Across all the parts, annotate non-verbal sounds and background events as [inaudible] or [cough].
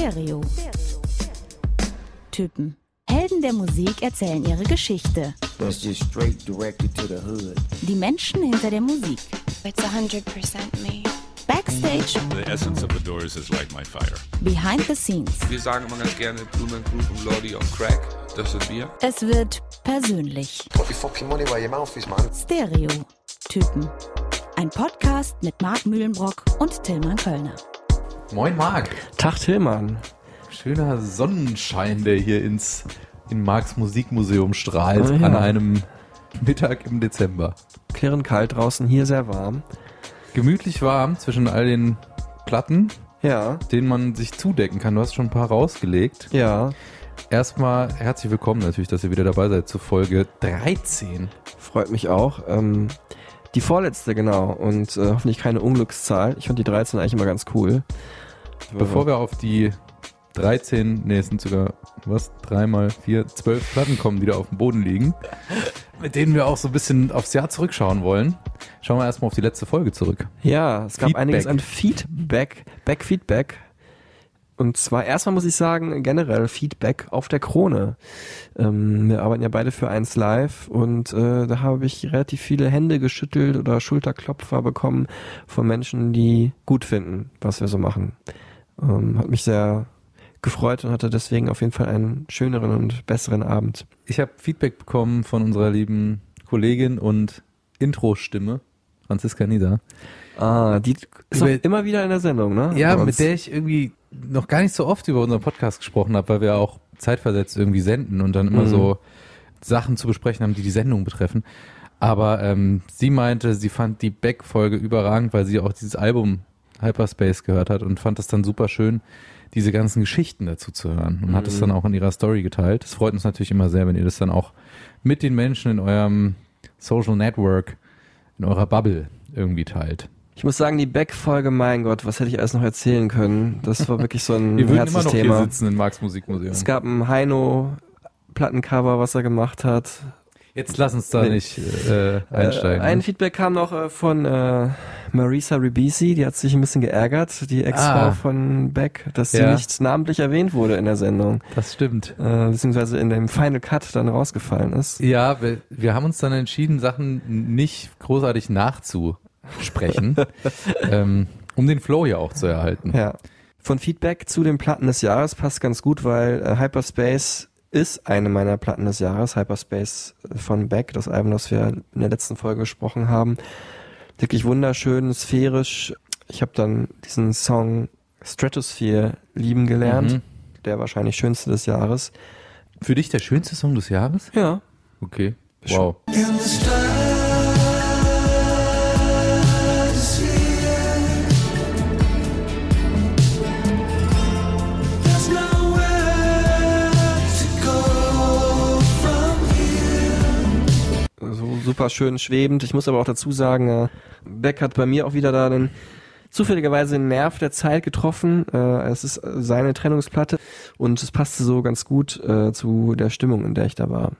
Stereo. Typen. Helden der Musik erzählen ihre Geschichte. That's just straight directed to the hood. Die Menschen hinter der Musik. It's 100% me. Backstage, The essence of the Doors is like my fire. behind the scenes. Wir sagen immer ganz gerne Blumen Group und Lordy on Crack. Das sind wir. Es wird persönlich. Put your fucking money where your mouth is, man. Stereo. Typen. Ein Podcast mit Marc Mühlenbrock und Tillmann Kölner. Moin Marc. Tag Tillmann. Schöner Sonnenschein, der hier ins in Marks Musikmuseum strahlt Oh ja. an einem Mittag im Dezember. Klirrend kalt draußen, hier sehr warm. Gemütlich warm zwischen all den Platten, Ja, denen man sich zudecken kann. Du hast schon ein paar rausgelegt. ja. Erstmal herzlich willkommen natürlich, dass ihr wieder dabei seid zur Folge 13. Freut mich auch. Ähm, die vorletzte, genau. Und äh, hoffentlich keine Unglückszahl. Ich fand die 13 eigentlich immer ganz cool. Bevor wir auf die 13, nee, es sind sogar, was, dreimal vier, zwölf Platten kommen, die da auf dem Boden liegen, mit denen wir auch so ein bisschen aufs Jahr zurückschauen wollen, schauen wir erstmal auf die letzte Folge zurück. Ja, es gab Feedback. einiges an Feedback, Back-Feedback. Und zwar erstmal muss ich sagen, generell Feedback auf der Krone. Ähm, wir arbeiten ja beide für eins live und äh, da habe ich relativ viele Hände geschüttelt oder Schulterklopfer bekommen von Menschen, die gut finden, was wir so machen. Ähm, hat mich sehr gefreut und hatte deswegen auf jeden Fall einen schöneren und besseren Abend. Ich habe Feedback bekommen von unserer lieben Kollegin und Intro-Stimme, Franziska Nieder. Ah, die ist auch Über- immer wieder in der Sendung, ne? Ja, mit der ich irgendwie noch gar nicht so oft über unseren Podcast gesprochen habe, weil wir auch zeitversetzt irgendwie senden und dann immer Mhm. so Sachen zu besprechen haben, die die Sendung betreffen. Aber ähm, sie meinte, sie fand die Beck-Folge überragend, weil sie auch dieses Album Hyperspace gehört hat und fand es dann super schön, diese ganzen Geschichten dazu zu hören und hat es Mhm. dann auch in ihrer Story geteilt. Das freut uns natürlich immer sehr, wenn ihr das dann auch mit den Menschen in eurem Social Network, in eurer Bubble irgendwie teilt. Ich muss sagen, die Beck-Folge, mein Gott, was hätte ich alles noch erzählen können? Das war wirklich so ein [laughs] Wir würden immer noch hier Herzensthema. sitzen in Marx Musikmuseum. Es gab ein Heino-Plattencover, was er gemacht hat. Jetzt lass uns da Nee. nicht äh, einsteigen. Äh, ein ne? Feedback kam noch äh, von äh, Marisa Ribisi, die hat sich ein bisschen geärgert, die Ex-Frau Ah. von Beck, dass sie Ja. nicht namentlich erwähnt wurde in der Sendung, das stimmt. äh, beziehungsweise in dem Final Cut dann rausgefallen ist. Ja, wir, wir haben uns dann entschieden, Sachen nicht großartig nachzusprechen, [laughs] ähm, um den Flow ja auch zu erhalten. Ja. Von Feedback zu den Platten des Jahres passt ganz gut, weil äh, Hyperspace ist eine meiner Platten des Jahres. Hyperspace von Beck, das Album, das wir in der letzten Folge besprochen haben. Wirklich wunderschön, sphärisch. Ich habe dann diesen Song Stratosphere lieben gelernt. Mhm. Der wahrscheinlich schönste des Jahres. Für dich der schönste Song des Jahres? Ja. Okay. Wow. so super schön schwebend. Ich muss aber auch dazu sagen, äh, Beck hat bei mir auch wieder da den zufälligerweise den Nerv der Zeit getroffen. Äh, es ist seine Trennungsplatte und es passte so ganz gut äh, zu der Stimmung, in der ich da war.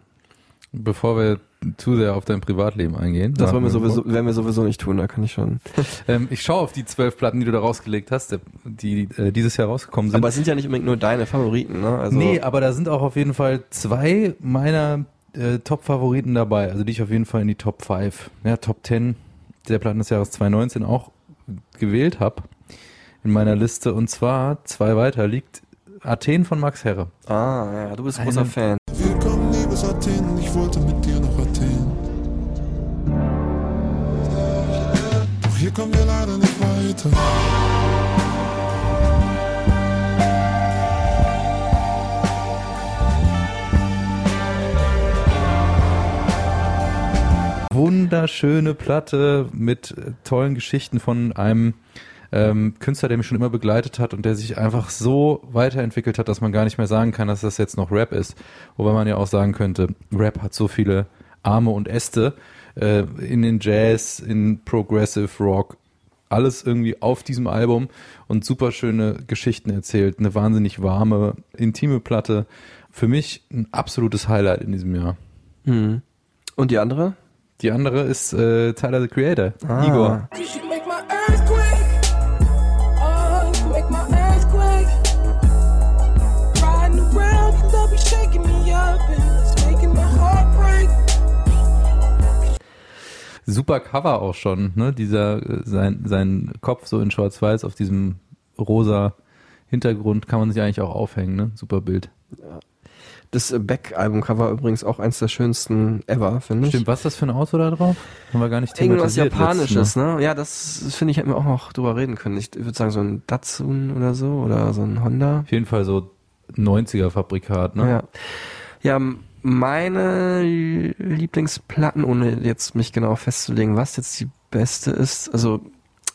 Bevor wir zu sehr auf dein Privatleben eingehen. Das wollen wir sowieso, werden wir sowieso nicht tun, da kann ich schon. [laughs] Ähm, ich schaue auf die zwölf Platten, die du da rausgelegt hast, die äh, dieses Jahr rausgekommen sind. Aber es sind ja nicht unbedingt nur deine Favoriten, ne? Also, nee, aber da sind auch auf jeden Fall zwei meiner äh, Top-Favoriten dabei, also die ich auf jeden Fall in die Top 5, ja, Top 10 der Platten des Jahres 2019 auch gewählt habe in meiner Liste. Und zwar zwei weiter liegt Athen von Max Herre. ah, ja, du bist ein großer Fan. Willkommen, liebes Athen, ich wollte mit dir nach Athen. Doch hier kommen wir leider nicht weiter. Wunderschöne Platte mit äh, tollen Geschichten von einem ähm, Künstler, der mich schon immer begleitet hat und der sich einfach so weiterentwickelt hat, dass man gar nicht mehr sagen kann, dass das jetzt noch Rap ist. Wobei man ja auch sagen könnte, Rap hat so viele Arme und Äste äh, in den Jazz, in Progressive Rock, alles irgendwie auf diesem Album und super schöne Geschichten erzählt, eine wahnsinnig warme, intime Platte. Für mich ein absolutes Highlight in diesem Jahr. Hm. Und die andere? Die andere ist äh, Tyler the Creator. Ah. Igor. Super Cover auch schon, ne? Dieser äh, sein sein Kopf so in Schwarz-Weiß auf diesem rosa Hintergrund kann man sich eigentlich auch aufhängen, ne? Super Bild. Ja. Das Beck-Albumcover übrigens auch eins der schönsten ever, finde ich. Stimmt, was ist das für ein Auto da drauf? Haben wir gar nicht Irgendwas Japanisches, letztens, ne? Ja, das finde ich, hätten wir auch noch drüber reden können. Ich würde sagen, so ein Datsun oder so oder so ein Honda. Auf jeden Fall so 90er Fabrikat, ne? Ja. Ja, meine Lieblingsplatten, ohne jetzt mich genau festzulegen, was jetzt die beste ist, also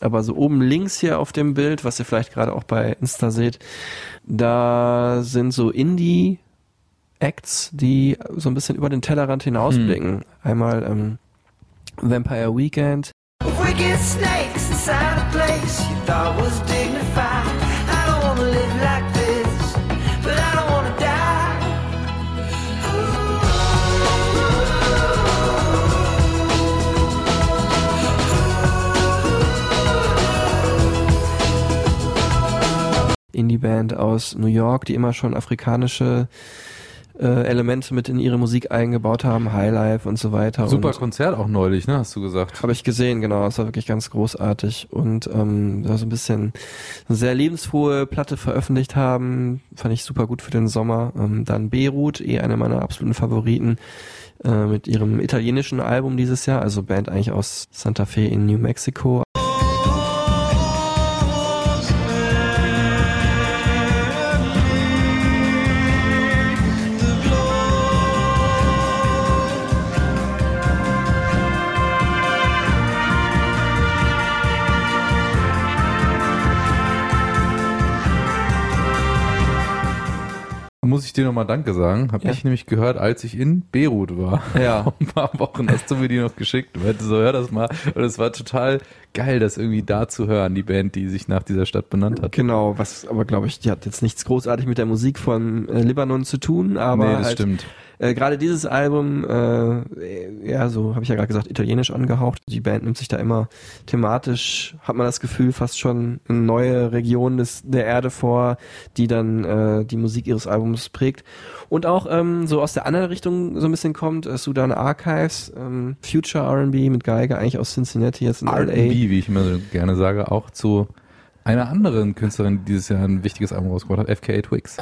aber so oben links hier auf dem Bild, was ihr vielleicht gerade auch bei Insta seht, da sind so Indie Acts, die so ein bisschen über den Tellerrand hinausblicken. Einmal ähm, Vampire Weekend, Wicked snakes inside a place you thought was dignified. I don't wanna live like this, but I don't wanna die. Indie-Band aus New York, die immer schon afrikanische äh, Elemente mit in ihre Musik eingebaut haben, Highlife und so weiter. Super und Konzert auch neulich, ne? Hast du gesagt. Habe ich gesehen, genau. Das war wirklich ganz großartig. Und ähm, da so ein bisschen eine sehr lebensfrohe Platte veröffentlicht haben. Fand ich super gut für den Sommer. Ähm, dann Beirut, eh eine meiner absoluten Favoriten äh, mit ihrem italienischen Album dieses Jahr. Also Band eigentlich aus Santa Fe in New Mexico. Dir nochmal Danke sagen. Habe Ja. ich nämlich gehört, als ich in Beirut war. Ja. [laughs] Vor ein paar Wochen hast du mir die noch geschickt. Du so, hör das mal. Und es war total geil, das irgendwie da zu hören, die Band, die sich nach dieser Stadt benannt hat. Genau, was aber glaube ich, die hat jetzt nichts großartig mit der Musik von äh, Libanon zu tun, aber nee, das halt, stimmt. Äh, Gerade dieses Album, äh, ja, so habe ich ja gerade gesagt, italienisch angehaucht. Die Band nimmt sich da immer thematisch, hat man das Gefühl, fast schon eine neue Region des, der Erde vor, die dann äh, die Musik ihres Albums prägt. Und auch ähm, so aus der anderen Richtung so ein bisschen kommt, äh, Sudan Archives, ähm, Future R&B mit Geige, eigentlich aus Cincinnati, jetzt in R&B, L.A. wie ich immer so gerne sage, auch zu einer anderen Künstlerin, die dieses Jahr ein wichtiges Album rausgebracht hat, FKA Twigs.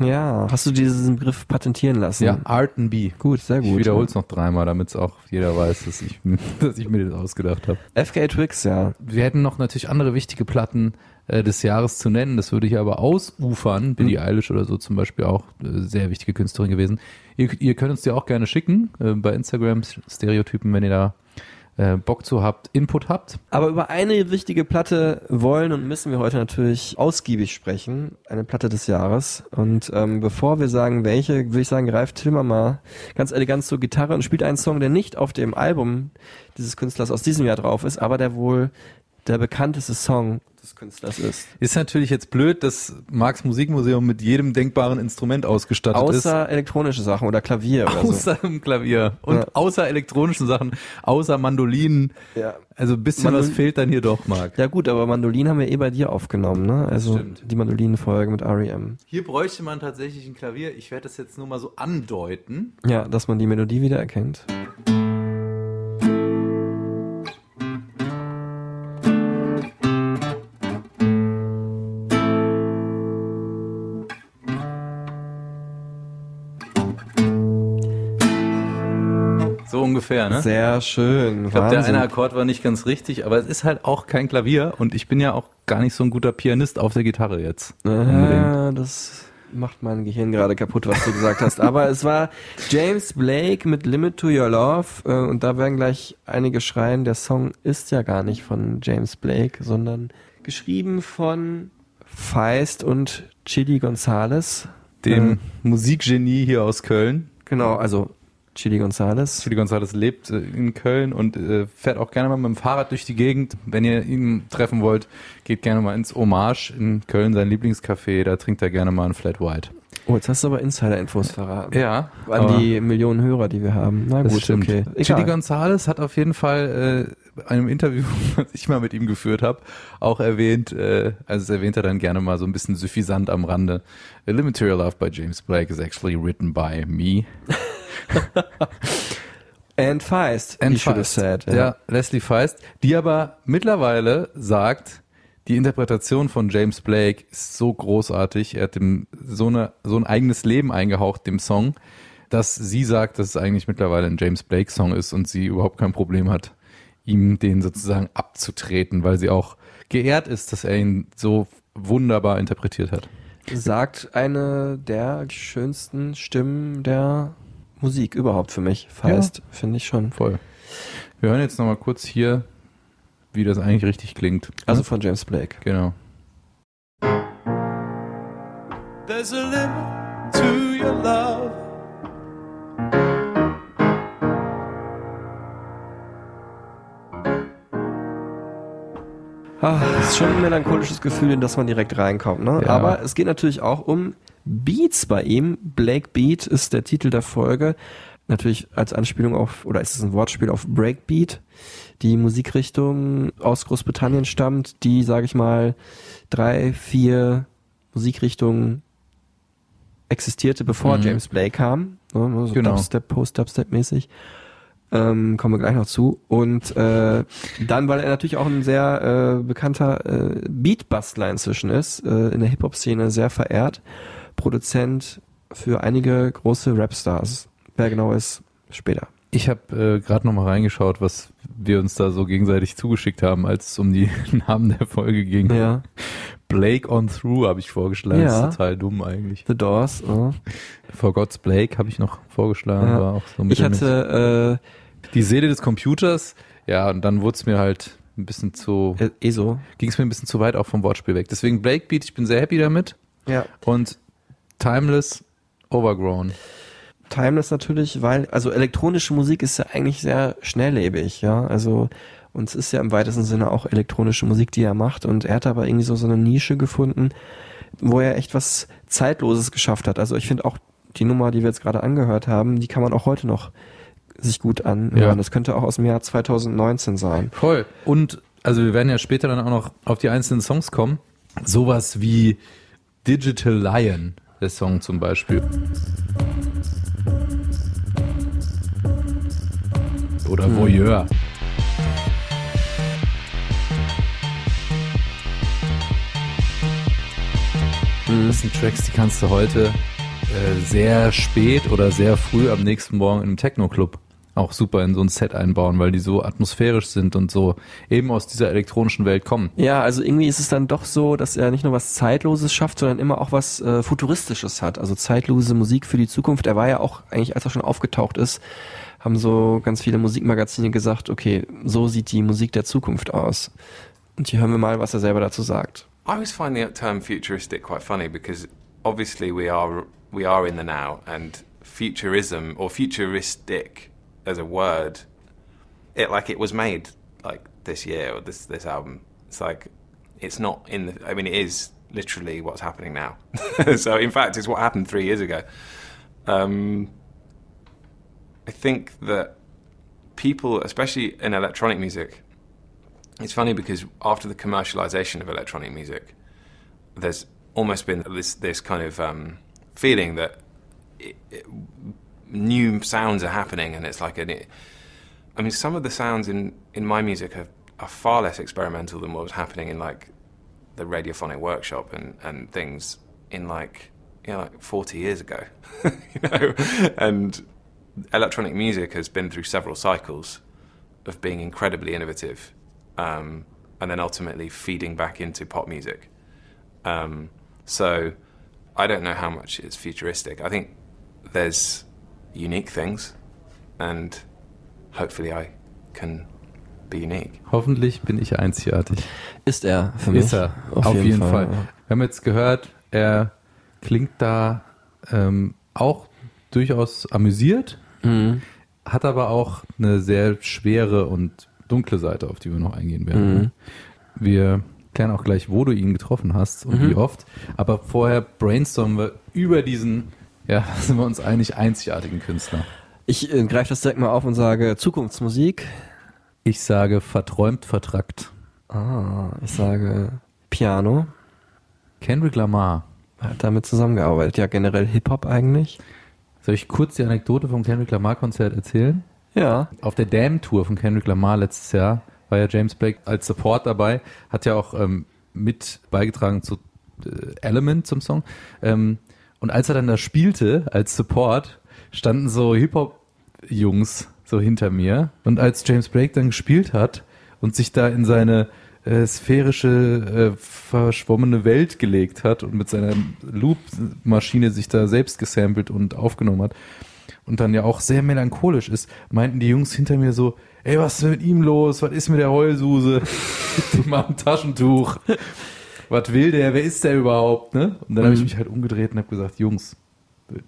Ja, hast du diesen Begriff patentieren lassen? Ja, R&B. Gut, sehr gut. Ich wiederhole es noch dreimal, damit es auch jeder weiß, dass ich, [laughs] dass ich mir das ausgedacht habe. FK Twix, ja. Wir hätten noch natürlich andere wichtige Platten äh, des Jahres zu nennen. Das würde hier aber ausufern. Billie Eilish oder so zum Beispiel auch äh, sehr wichtige Künstlerin gewesen. Ihr, ihr könnt uns die auch gerne schicken äh, bei Instagram Stereotypen, wenn ihr da äh, Bock zu habt, Input habt. Aber über eine wichtige Platte wollen und müssen wir heute natürlich ausgiebig sprechen. Eine Platte des Jahres. Und ähm, bevor wir sagen, welche, würde ich sagen, greift Tilmer mal ganz elegant zur Gitarre und spielt einen Song, der nicht auf dem Album dieses Künstlers aus diesem Jahr drauf ist, aber der wohl der bekannteste Song des Künstlers ist. Ist natürlich jetzt blöd, dass Marx Musikmuseum mit jedem denkbaren Instrument ausgestattet ist. Außer elektronische Sachen oder Klavier oder so. Außer dem Klavier und Ja. außer elektronischen Sachen, außer Mandolinen. Ja. Also ein bisschen Mandol- was fehlt dann hier doch, Marc. Ja gut, aber Mandolin haben wir eh bei dir aufgenommen, ne? Also Stimmt. die Mandolinenfolge mit R.E.M. Hier bräuchte man tatsächlich ein Klavier. Ich werde das jetzt nur mal so andeuten. Ja, dass man die Melodie wieder erkennt. Ungefähr, ne? Sehr schön. Ich glaube, der eine Akkord war nicht ganz richtig, aber es ist halt auch kein Klavier und ich bin ja auch gar nicht so ein guter Pianist auf der Gitarre jetzt. Ah, das macht mein Gehirn gerade kaputt, was du gesagt hast. Aber es war James Blake mit Limit to Your Love äh, und da werden gleich einige schreien, der Song ist ja gar nicht von James Blake, sondern geschrieben von Feist und Chili Gonzales. Dem Äh, Musikgenie hier aus Köln. genau, also Chili Gonzales. Chili González lebt äh, in Köln und äh, fährt auch gerne mal mit dem Fahrrad durch die Gegend. Wenn ihr ihn treffen wollt, geht gerne mal ins Hommage in Köln, sein Lieblingscafé. Da trinkt er gerne mal ein Flat White. Oh, jetzt hast du aber Insider-Infos verraten. Ja, An die Millionen Hörer, die wir haben. Na gut, stimmt. okay. Chili Egal. González hat auf jeden Fall einem Interview, [laughs] was ich mal mit ihm geführt habe, auch erwähnt, äh, also es erwähnt er dann gerne mal so ein bisschen suffisant am Rande. A Material Love by James Blake is actually written by me. [laughs] [laughs] And Feist, And Feist. said. Ja. Leslie Feist, die aber mittlerweile sagt, die Interpretation von James Blake ist so großartig, er hat dem so, eine, so ein eigenes Leben eingehaucht, dem Song, dass sie sagt, dass es eigentlich mittlerweile ein James Blake Song ist und sie überhaupt kein Problem hat, ihm den sozusagen abzutreten, weil sie auch geehrt ist, dass er ihn so wunderbar interpretiert hat. Sagt eine der schönsten Stimmen der Musik überhaupt für mich. Feist, finde ich schon. Voll. Wir hören jetzt nochmal kurz hier, wie das eigentlich richtig klingt. Also von James Blake. Genau. There's a limit to your love. Ah, das ist schon ein melancholisches Gefühl, in das man direkt reinkommt. Ne? Ja. Aber es geht natürlich auch um Beats bei ihm. Blake Beat ist der Titel der Folge. Natürlich als Anspielung auf, oder ist es ein Wortspiel auf Breakbeat, die Musikrichtung aus Großbritannien stammt, die, sage ich mal, drei, vier Musikrichtungen existierte, bevor Mhm. James Blake kam. Ne, so Genau. Dubstep, Post-Dubstep mäßig. Ähm, kommen wir gleich noch zu. Und äh, dann, weil er natürlich auch ein sehr äh, bekannter äh, Beatbastler inzwischen ist, äh, in der Hip-Hop-Szene sehr verehrt, Produzent für einige große Rapstars. Wer genau ist, später. Ich habe äh, gerade noch mal reingeschaut, was wir uns da so gegenseitig zugeschickt haben, als es um die [laughs] Namen der Folge ging. Ja. Blake on Through habe ich vorgeschlagen. Ja. Das ist total dumm eigentlich. The Doors. äh. For God's Blake habe ich noch vorgeschlagen. Ja. War auch so Ich hatte die Seele des Computers. Ja, und dann wurde es mir halt ein bisschen zu, äh, ESO. ging es mir ein bisschen zu weit auch vom Wortspiel weg. Deswegen Blake Beat, ich bin sehr happy damit. Ja. Und Timeless Overgrown. Timeless natürlich, weil, also elektronische Musik ist ja eigentlich sehr schnelllebig, ja, also und es ist ja im weitesten Sinne auch elektronische Musik, die er macht und er hat aber irgendwie so, so eine Nische gefunden, wo er echt was Zeitloses geschafft hat. Also ich finde auch die Nummer, die wir jetzt gerade angehört haben, die kann man auch heute noch sich gut anhören. Ja. Das könnte auch aus dem Jahr 2019 sein. Voll. Und also wir werden ja später dann auch noch auf die einzelnen Songs kommen. Sowas wie Digital Lion, der Song zum Beispiel. Oder Voyeur. Das sind Tracks, die kannst du heute äh, sehr spät oder sehr früh am nächsten Morgen einem Techno-Club auch super in so ein Set einbauen, weil die so atmosphärisch sind und so eben aus dieser elektronischen Welt kommen. Ja, also irgendwie ist es dann doch so, dass er nicht nur was Zeitloses schafft, sondern immer auch was äh, Futuristisches hat. Also zeitlose Musik für die Zukunft. Er war ja auch eigentlich, als er schon aufgetaucht ist, haben so ganz viele Musikmagazine gesagt, okay, so sieht die Musik der Zukunft aus. Und hier hören wir mal, was er selber dazu sagt. I always find the term futuristic quite funny because obviously we are we are in the now, and futurism or futuristic as a word, it like it was made like this year or this this album. It's like it's not in the. I mean, it is literally what's happening now. [laughs] so in fact, it's what happened three years ago. Um, I think that people, especially in electronic music, it's funny because after the commercialization of electronic music, there's almost been this this kind of um, feeling that it, it, new sounds are happening, and it's like an. It, I mean, some of the sounds in in my music are, are far less experimental than what was happening in like the radiophonic workshop and and things in like you know like 40 years ago, [laughs] you know, and electronic music has been through several cycles of being incredibly innovative um, and then ultimately feeding back into pop music. Um, so I don't know how much it's futuristic. I think there's unique things, and hopefully I can be unique. Hoffentlich bin ich einzigartig. Ist er für mich? Ist er, auf, jeden, Fall. Wir haben jetzt gehört, er klingt da ähm, auch durchaus amüsiert, Mhm. hat aber auch eine sehr schwere und dunkle Seite, auf die wir noch eingehen werden. Mhm. Wir klären auch gleich, wo du ihn getroffen hast und Mhm. wie oft. Aber vorher brainstormen wir über diesen, ja, [laughs] sind wir uns einig, einzigartigen Künstler. Ich äh, greife das direkt mal auf und sage Zukunftsmusik. Ich sage verträumt, vertrackt. Ah, ich sage Piano. Kendrick Lamar. Hat damit zusammengearbeitet. Ja, generell Hip-Hop eigentlich. Soll ich kurz die Anekdote vom Kendrick Lamar Konzert erzählen? Ja. Auf der Damn Tour von Kendrick Lamar letztes Jahr war ja James Blake als Support dabei, hat ja auch ähm, mit beigetragen zu äh, Element zum Song. Ähm, und als er dann da spielte als Support, standen so Hip-Hop-Jungs so hinter mir. Und als James Blake dann gespielt hat und sich da in seine äh, sphärische, äh, verschwommene Welt gelegt hat und mit seiner Loop-Maschine sich da selbst gesampelt und aufgenommen hat und dann ja auch sehr melancholisch ist, meinten die Jungs hinter mir so, ey, was ist mit ihm los? Was ist mit der Heulsuse? Gib dem mal ein Taschentuch. Was will der? Wer ist der überhaupt? Ne? Und dann habe ich mich halt umgedreht und habe gesagt, Jungs,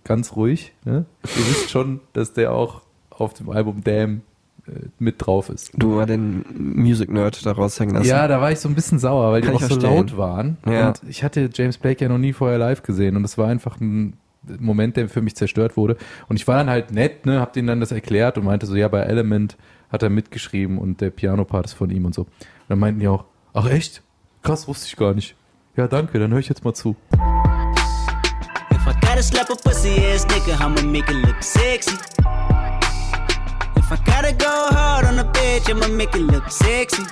ganz ruhig. Ne? Ihr wisst schon, dass der auch auf dem Album Damn äh, mit drauf ist. Du war den Music-Nerd da raushängen lassen. Ja, da war ich so ein bisschen sauer, weil Kann die auch so laut waren. Ja. Und ich hatte James Blake ja noch nie vorher live gesehen und es war einfach ein Moment, der für mich zerstört wurde. Und ich war dann halt nett, ne, hab denen dann das erklärt und meinte so, ja, bei Element hat er mitgeschrieben und der Piano-Part ist von ihm und so. Und dann meinten die auch, ach echt? Krass, wusste ich gar nicht. Ja, danke, dann höre ich jetzt mal zu. If I gotta slap a pussy ass nigga, I'ma make it look sexy. If I gotta go hard on a bitch, I'ma make it look sexy.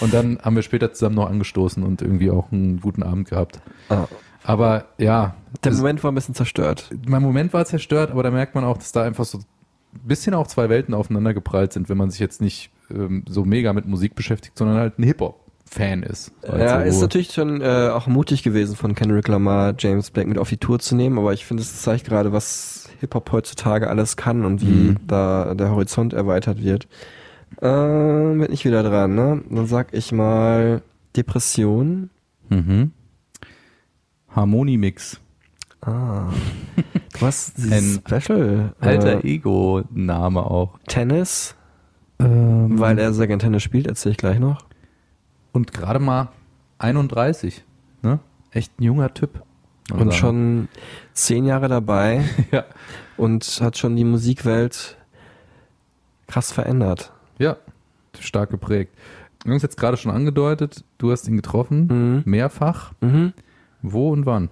Und dann haben wir später zusammen noch angestoßen und irgendwie auch einen guten Abend gehabt. Ah. Aber ja, Der Moment war ein bisschen zerstört. mein Moment war zerstört, aber da merkt man auch, dass da einfach so ein bisschen auch zwei Welten aufeinander geprallt sind, wenn man sich jetzt nicht ähm, so mega mit Musik beschäftigt, sondern halt ein Hip-Hop-Fan ist. Ja, Also, ist natürlich schon äh, auch mutig gewesen von Kendrick Lamar, James Blake mit auf die Tour zu nehmen, aber ich finde, es zeigt gerade, was Hip-Hop heutzutage alles kann und wie Mhm. da der Horizont erweitert wird. Äh, bin ich wieder dran, ne? Dann sag ich mal Depression. Mhm. Harmoniemix. Ah. [laughs] Hast Ein Special. Alter äh, Ego-Name auch. Tennis, Ähm, weil er Tennis spielt, erzähle ich gleich noch. und gerade mal 31. Ne? Echt ein junger Typ. Und sagen. schon zehn Jahre dabei [laughs] Ja. und hat schon die Musikwelt krass verändert. ja, stark geprägt. Wir haben es jetzt gerade schon angedeutet, du hast ihn getroffen, Mhm. mehrfach. Mhm. Wo und wann?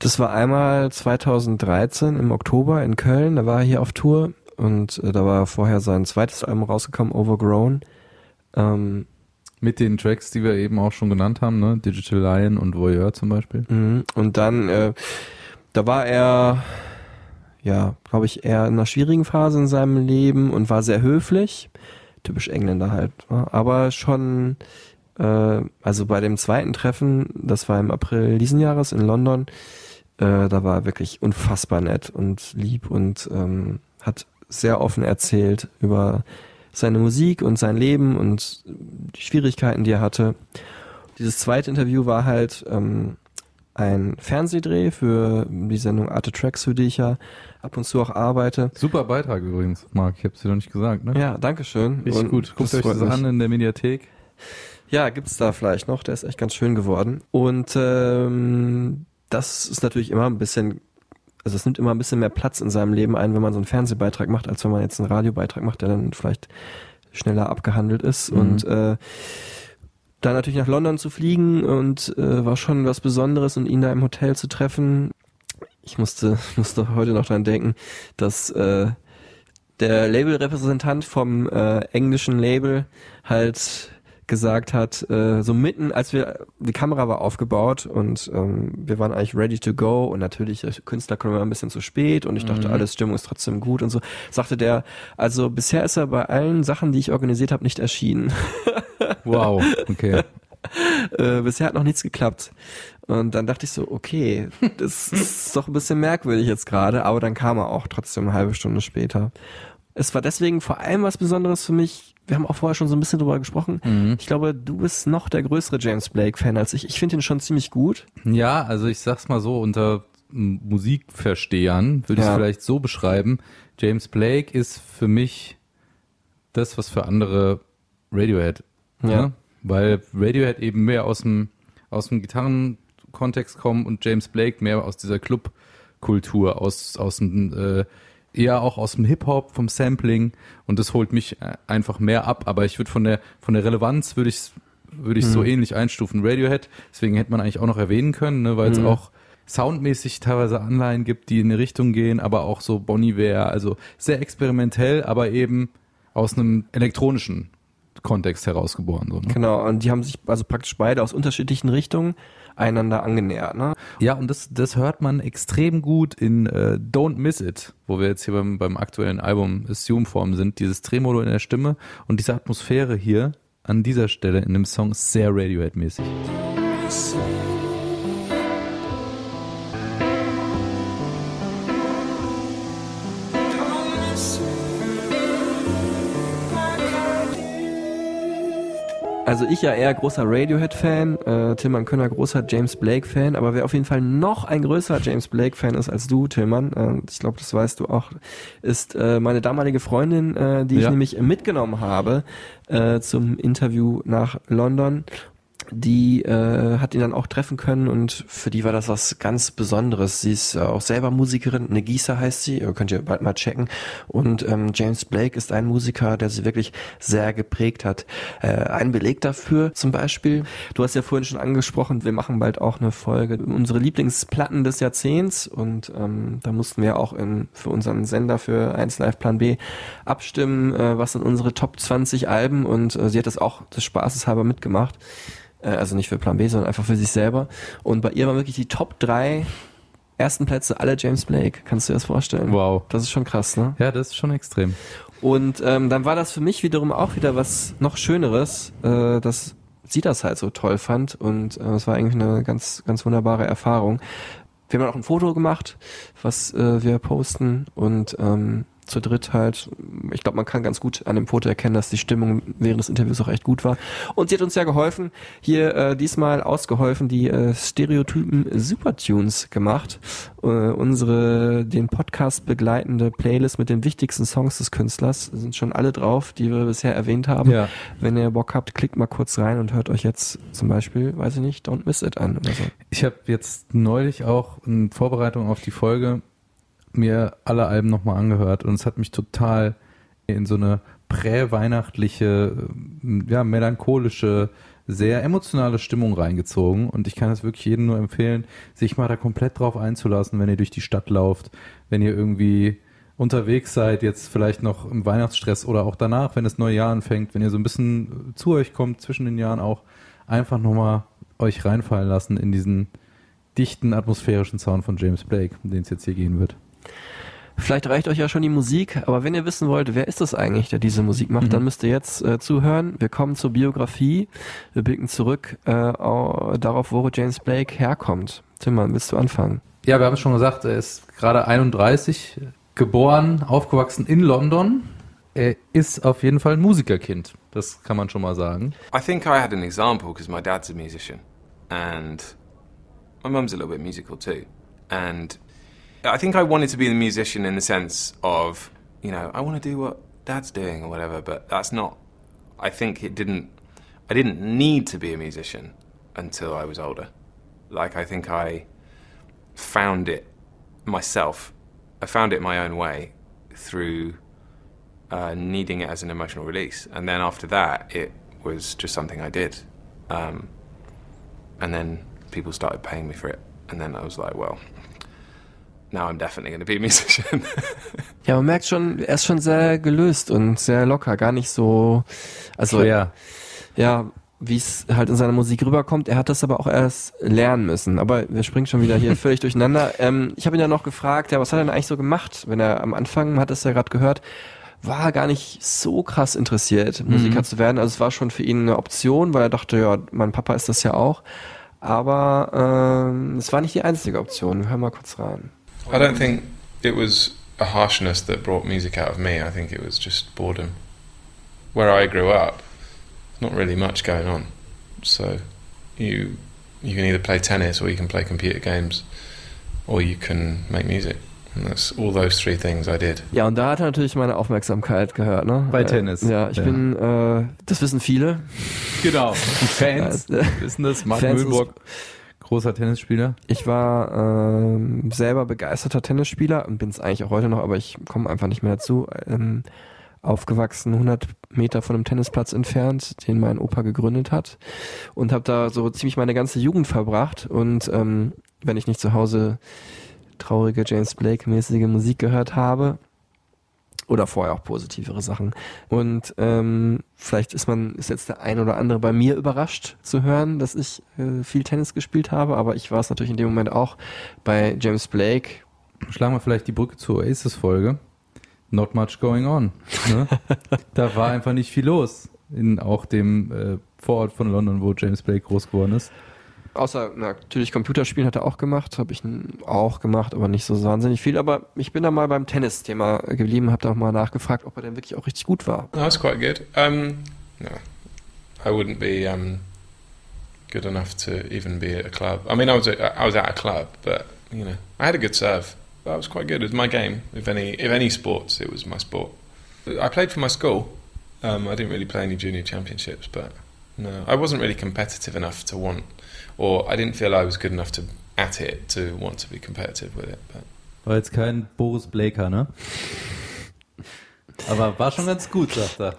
Das war einmal 2013 im Oktober in Köln, da war er hier auf Tour und äh, da war vorher sein zweites Album rausgekommen, Overgrown. Ähm, Mit den Tracks, die wir eben auch schon genannt haben, ne? Digital Lion und Voyeur zum Beispiel. mhm. und dann, äh, da war er, ja, glaube ich, eher in einer schwierigen Phase in seinem Leben und war sehr höflich. Typisch Engländer halt. ne? Aber schon, äh, also bei dem zweiten Treffen, das war im April diesen Jahres in London, äh, da war er wirklich unfassbar nett und lieb und ähm, hat sehr offen erzählt über seine Musik und sein Leben und die Schwierigkeiten, die er hatte. Dieses zweite Interview war halt ähm, ein Fernsehdreh für die Sendung Arte Tracks, für die ich ja ab und zu auch arbeite. Super Beitrag übrigens, Marc. Ich habe es dir noch nicht gesagt, ne? Ja, danke schön. Richtig Und gut. Guckt euch das an in der Mediathek. Ja, gibt's da vielleicht noch. Der ist echt ganz schön geworden. Und ähm, das ist natürlich immer ein bisschen, also es nimmt immer ein bisschen mehr Platz in seinem Leben ein, wenn man so einen Fernsehbeitrag macht, als wenn man jetzt einen Radiobeitrag macht, der dann vielleicht schneller abgehandelt ist. Mhm. Und äh, dann natürlich nach London zu fliegen und äh, war schon was Besonderes und ihn da im Hotel zu treffen. Ich musste, [laughs] musste heute noch dran denken, dass äh, der Labelrepräsentant vom äh, englischen Label halt gesagt hat, äh, so mitten, als wir, die Kamera war aufgebaut und ähm, wir waren eigentlich ready to go und natürlich, der Künstler kommt immer ein bisschen zu spät und ich dachte, Mhm. alles Stimmung ist trotzdem gut und so, sagte der, also bisher ist er bei allen Sachen, die ich organisiert habe, nicht erschienen. [laughs] Wow, okay. äh, bisher hat noch nichts geklappt. Und dann dachte ich so, okay, das ist doch ein bisschen merkwürdig jetzt gerade, aber dann kam er auch trotzdem eine halbe Stunde später. Es war deswegen vor allem was Besonderes für mich. Wir haben auch vorher schon so ein bisschen drüber gesprochen. Mhm. Ich glaube, du bist noch der größere James Blake-Fan als ich. Ich finde ihn schon ziemlich gut. Ja, also ich sag's mal so, unter Musikverstehern würde ich Ja. es vielleicht so beschreiben. James Blake ist für mich das, was für andere Radiohead. Ja. Ne? Weil Radiohead eben mehr aus dem, aus dem Gitarrenkontext kommt und James Blake mehr aus dieser Clubkultur, aus, aus dem äh, eher auch aus dem Hip-Hop, vom Sampling und das holt mich äh, einfach mehr ab. Aber ich würde von der, von der Relevanz würde ich würde ich so ähnlich einstufen. Radiohead, deswegen hätte man eigentlich auch noch erwähnen können, ne, weil es Mhm. auch soundmäßig teilweise Anleihen gibt, die in eine Richtung gehen, aber auch so Bon Iver, also sehr experimentell, aber eben aus einem elektronischen Kontext herausgeboren. So, ne? Genau, und die haben sich also praktisch beide aus unterschiedlichen Richtungen einander angenähert. Ne? Ja, und das, das hört man extrem gut in äh, Don't Miss It, wo wir jetzt hier beim, beim aktuellen Album Assume Form sind. Dieses Tremolo in der Stimme und diese Atmosphäre hier an dieser Stelle in dem Song ist sehr Radiohead-mäßig. Also ich ja eher großer Radiohead-Fan, äh, Tillmann Könner großer James Blake-Fan, aber wer auf jeden Fall noch ein größerer James Blake-Fan ist als du, Tillmann, äh, ich glaube, das weißt du auch, ist äh, meine damalige Freundin, äh, die ich Ja. nämlich mitgenommen habe äh, zum Interview nach London. Die äh, hat ihn dann auch treffen können und für die war das was ganz Besonderes. Sie ist äh, auch selber Musikerin, eine Gießer heißt sie, äh, könnt ihr bald mal checken. Und ähm, James Blake ist ein Musiker, der sie wirklich sehr geprägt hat. Äh, ein Beleg dafür zum Beispiel, du hast ja vorhin schon angesprochen, wir machen bald auch eine Folge, unsere Lieblingsplatten des Jahrzehnts und ähm, da mussten wir auch in, für unseren Sender für 1 Live Plan B abstimmen, äh, was sind unsere Top 20 Alben und äh, sie hat das auch des Spaßes halber mitgemacht. Äh, also nicht für Plan B, sondern einfach für sich selber. Und bei ihr waren wirklich die Top 3 ersten Plätze alle James Blake. Kannst du dir das vorstellen? Wow. Das ist schon krass, ne? Ja, das ist schon extrem. Und ähm, dann war das für mich wiederum auch wieder was noch Schöneres, äh, dass sie das halt so toll fand und äh, es war eigentlich eine ganz, ganz wunderbare Erfahrung. Wir haben auch ein Foto gemacht, was äh, wir posten und ähm, zu dritt halt, ich glaube, man kann ganz gut an dem Foto erkennen, dass die Stimmung während des Interviews auch echt gut war. Und sie hat uns ja geholfen, hier äh, diesmal ausgeholfen, die äh, Stereotypen Supertunes gemacht. Äh, unsere den Podcast begleitende Playlist mit den wichtigsten Songs des Künstlers sind schon alle drauf, die wir bisher erwähnt haben. Ja. Wenn ihr Bock habt, klickt mal kurz rein und hört euch jetzt zum Beispiel, weiß ich nicht, Don't Miss It an oder so. Ich habe jetzt neulich auch in Vorbereitung auf die Folge mir alle Alben nochmal angehört und es hat mich total in so eine präweihnachtliche, ähm, ja, melancholische, sehr emotionale Stimmung reingezogen und ich kann es wirklich jedem nur empfehlen, sich mal da komplett drauf einzulassen, wenn ihr durch die Stadt lauft, wenn ihr irgendwie unterwegs seid, jetzt vielleicht noch im Weihnachtsstress oder auch danach, wenn das neue Jahr anfängt, wenn ihr so ein bisschen zu euch kommt, zwischen den Jahren auch, einfach nochmal euch reinfallen lassen in diesen dichten atmosphärischen Sound von James Blake, um den es jetzt hier gehen wird. Vielleicht reicht euch ja schon die Musik, aber wenn ihr wissen wollt, wer ist das eigentlich, der diese Musik macht, dann müsst ihr jetzt äh, zuhören. Wir kommen zur Biografie. Wir blicken zurück äh, au- darauf, wo James Blake herkommt. Timmann, willst du anfangen? Ja, wir haben es schon gesagt, er ist gerade 31, geboren, aufgewachsen in London. Er ist auf jeden Fall ein Musikerkind, das kann man schon mal sagen. I think I had an example because my dad's a musician and my mum's a little bit musical too. And I think I wanted to be a musician in the sense of, you know, I want to do what dad's doing or whatever, but that's not, I think it didn't, I didn't need to be a musician until I was older. Like, I think I found it myself. I found it my own way through uh, needing it as an emotional release. And then after that, it was just something I did. Um, and then people started paying me for it. And then I was like, well, now I'm definitely going to be a musician. [laughs] Ja, man merkt schon, er ist schon sehr gelöst und sehr locker, gar nicht so, also Schwer. ja, wie es halt in seiner Musik rüberkommt. Er hat das aber auch erst lernen müssen. Aber wir springen schon wieder hier [laughs] völlig durcheinander. Ähm, ich habe ihn ja noch gefragt, ja, was hat er denn eigentlich so gemacht, wenn er am Anfang, man hat es ja gerade gehört, war gar nicht so krass interessiert, Musiker zu werden. Also es war schon für ihn eine Option, weil er dachte, ja, mein Papa ist das ja auch. Aber ähm, es war nicht die einzige Option. Hör mal kurz rein. I don't think it was a harshness that brought music out of me. I think it was just boredom. Where I grew up, not really much going on. So you you can either play tennis or you can play computer games or you can make music. And that's all those three things I did. Ja, und da hat er natürlich meine Aufmerksamkeit gehört, ne? Bei Äh, Tennis. Ja, ich Ja. bin, äh, das wissen viele. Genau. Die Fans [laughs] Ja, wissen das. Mark Fans Mühlenburg, großer Tennisspieler? Ich war ähm, selber begeisterter Tennisspieler und bin es eigentlich auch heute noch, aber ich komme einfach nicht mehr dazu. Ähm, aufgewachsen, 100 Meter von einem Tennisplatz entfernt, den mein Opa gegründet hat und habe da so ziemlich meine ganze Jugend verbracht und ähm, wenn ich nicht zu Hause traurige James Blake mäßige Musik gehört habe oder vorher auch positivere Sachen und ähm, vielleicht ist man ist jetzt der ein oder andere bei mir überrascht zu hören, dass ich äh, viel Tennis gespielt habe, aber ich war es natürlich in dem Moment auch bei James Blake. Schlagen wir vielleicht die Brücke zur Oasis-Folge. Not much going on. Ne? [laughs] da war einfach nicht viel los in auch dem äh, Vorort von London, wo James Blake groß geworden ist. Außer na, natürlich Computerspielen hat er auch gemacht, habe ich auch gemacht, aber nicht so wahnsinnig viel. Aber ich bin da mal beim Tennis-Thema geblieben, habe da auch mal nachgefragt, ob er denn wirklich auch richtig gut war. No, that's quite good. Um, no, I wouldn't be um, good enough to even be at a club. I mean, I was at, I was at a club, but you know, I had a good serve. That was quite good. It was my game. If any, if any sports, it was my sport. I played for my school. Um, I didn't really play any junior championships, but no, I wasn't really competitive enough to want, or I didn't feel I was good enough to at it to want to be competitive with it. But War jetzt kein Boris Blaker, ne? Aber war schon ganz gut, sagt er.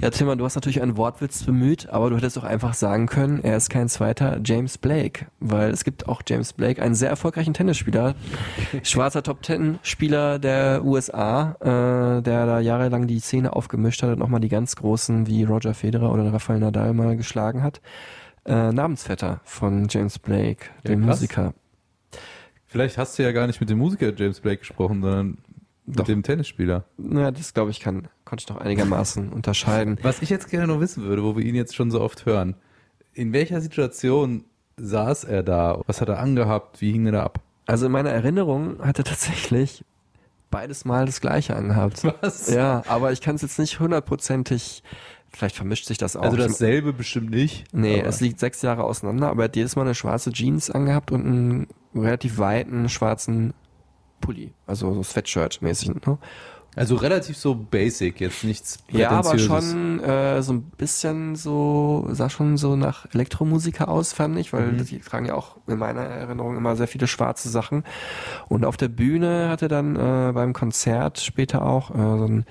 Ja, Timmer, du hast natürlich einen Wortwitz bemüht, aber du hättest auch einfach sagen können, er ist kein zweiter James Blake, weil es gibt auch James Blake, einen sehr erfolgreichen Tennisspieler, [laughs] schwarzer Top Ten Spieler der USA, äh, der da jahrelang die Szene aufgemischt hat und nochmal die ganz großen wie Roger Federer oder Rafael Nadal mal geschlagen hat. Äh, Namensvetter von James Blake, Ja, dem krass. Musiker. Vielleicht hast du ja gar nicht mit dem Musiker James Blake gesprochen, sondern mit Doch. dem Tennisspieler. Naja, das glaube ich kann, konnte ich noch einigermaßen [laughs] unterscheiden. Was ich jetzt gerne noch wissen würde, wo wir ihn jetzt schon so oft hören. In welcher Situation saß er da? Was hat er angehabt? Wie hing er da ab? Also in meiner Erinnerung hat er tatsächlich beides Mal das gleiche angehabt. Was? Ja, aber ich kann es jetzt nicht hundertprozentig, vielleicht vermischt sich das auch. Also dasselbe bestimmt nicht. Nee, es liegt sechs Jahre auseinander, aber er hat jedes Mal eine schwarze Jeans angehabt und einen relativ weiten schwarzen Pulli. Also so Sweatshirt-mäßig. Ne? Also relativ so basic, jetzt nichts Ja, aber schon äh, so ein bisschen so, sah schon so nach Elektromusiker aus, fand ich, weil Mhm. die tragen ja auch in meiner Erinnerung immer sehr viele schwarze Sachen. Und auf der Bühne hat er dann äh, beim Konzert später auch äh, so ein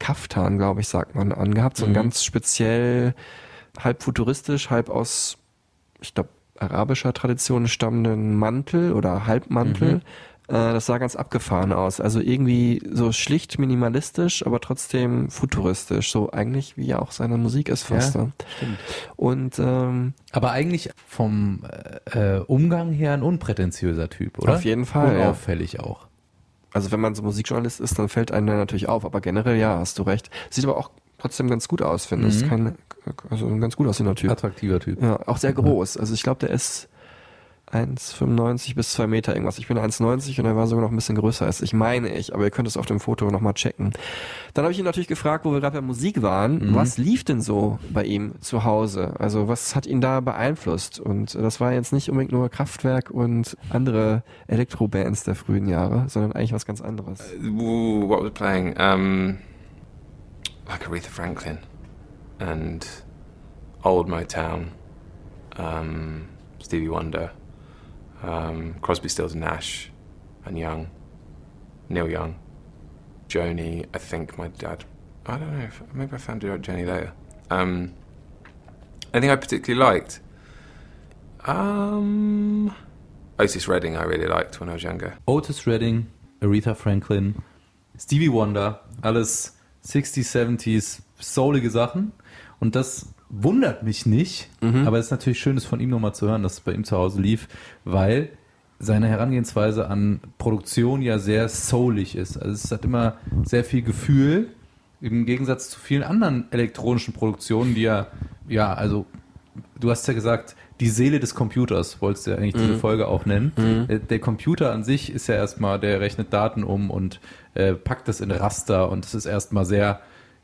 Kaftan, glaube ich, sagt man, angehabt. So ein Mhm. ganz speziell, halb futuristisch, halb aus, ich glaube, arabischer Tradition stammenden Mantel oder Halbmantel. Mhm. Äh, Das sah ganz abgefahren aus. Also irgendwie so schlicht minimalistisch, aber trotzdem futuristisch. So eigentlich wie ja auch seine Musik ist fast. Ja, ne? Und ähm, Aber eigentlich vom äh, äh, Umgang her ein unprätentiöser Typ, oder? Auf jeden Fall, ja. Unauffällig auch. Also wenn man so Musikjournalist ist, dann fällt einem der natürlich auf. Aber generell ja, hast du recht. Sieht aber auch trotzdem ganz gut aus, finde ich. Mhm. Kein, also ein ganz gut aussehender Typ. Attraktiver Typ. Ja, auch sehr groß. Also ich glaube, der ist 1,95 bis 2 Meter irgendwas. Ich bin 1,90 und er war sogar noch ein bisschen größer als ich, meine ich. Aber ihr könnt es auf dem Foto nochmal checken. Dann habe ich ihn natürlich gefragt, wo wir gerade bei Musik waren, Mhm. was lief denn so bei ihm zu Hause? Also was hat ihn da beeinflusst? Und das war jetzt nicht unbedingt nur Kraftwerk und andere Elektrobands der frühen Jahre, sondern eigentlich was ganz anderes. Ooh, what was playing? Um, like Aretha Franklin and Old Motown, um, Stevie Wonder, um, Crosby, Stills Nash, and Young, Neil Young, Joni. I think my dad. I don't know. If, maybe I found out Joni later. Um, anything I particularly liked. Um, Otis Redding. I really liked when I was younger. Otis Redding, Aretha Franklin, Stevie Wonder, alles 60s, 70s, soulige Sachen. Und das wundert mich nicht, aber es ist natürlich schön, es von ihm nochmal zu hören, dass es bei ihm zu Hause lief, weil seine Herangehensweise an Produktion ja sehr soulig ist. Also es hat immer sehr viel Gefühl, im Gegensatz zu vielen anderen elektronischen Produktionen, die ja, ja, also du hast ja gesagt, die Seele des Computers wolltest du ja eigentlich diese Folge auch nennen. Äh, Der Computer an sich ist ja erstmal, der rechnet Daten um und äh, packt das in Raster und es ist erstmal sehr,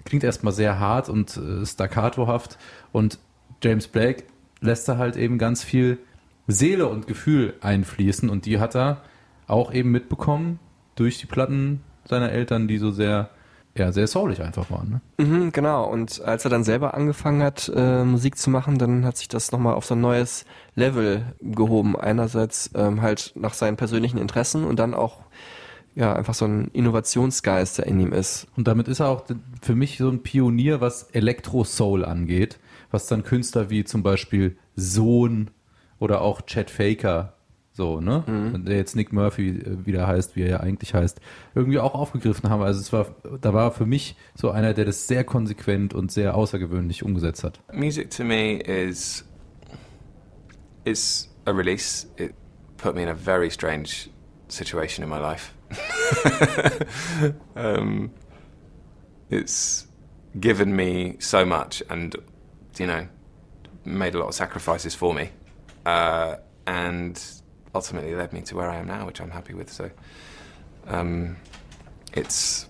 klingt erstmal sehr hart und äh, staccatohaft und James Blake lässt da halt eben ganz viel Seele und Gefühl einfließen und die hat er auch eben mitbekommen durch die Platten seiner Eltern, die so sehr ja sehr soulig einfach waren. Ne? Mhm, genau. Und als er dann selber angefangen hat, äh, Musik zu machen, dann hat sich das nochmal auf so ein neues Level gehoben. Einerseits ähm, halt nach seinen persönlichen Interessen und dann auch ja einfach so ein Innovationsgeist, der in ihm ist. Und damit ist er auch für mich so ein Pionier, was Elektro-Soul angeht, was dann Künstler wie zum Beispiel Sohn oder auch Chad Faker so, ne? Der jetzt Nick Murphy äh, wieder heißt, wie er ja eigentlich heißt, irgendwie auch aufgegriffen haben. Also es war, da war für mich so einer, der das sehr konsequent und sehr außergewöhnlich umgesetzt hat. Music to me is is a release. It put me in a very strange situation in my life. [laughs] um, it's given me so much, and you know, made a lot of sacrifices for me, uh, and ultimately led me to where I am now, which I'm happy with. So, um, it's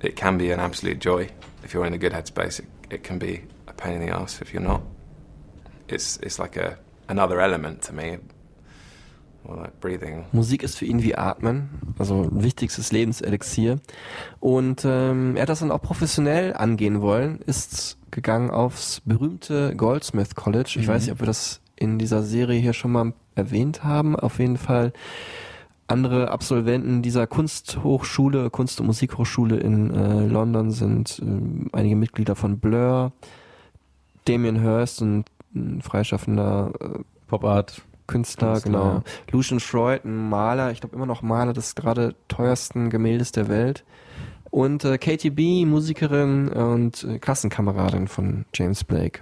it can be an absolute joy if you're in a good headspace. It, it can be a pain in the ass if you're not. It's it's like a another element to me. Musik ist für ihn wie Atmen, also ein wichtigstes Lebenselixier. Und ähm, er hat das dann auch professionell angehen wollen, ist gegangen aufs berühmte Goldsmith College. Ich weiß nicht, ob wir das in dieser Serie hier schon mal erwähnt haben. Auf jeden Fall andere Absolventen dieser Kunsthochschule, Kunst- und Musikhochschule in äh, London sind ähm, einige Mitglieder von Blur, Damien Hirst, ein, ein freischaffender äh, Pop-Art. Künstler, Künstler, genau. ja. Lucian Freud, ein Maler, ich glaube immer noch Maler des gerade teuersten Gemäldes der Welt. Und äh, Katie B, Musikerin und äh, Klassenkameradin von James Blake.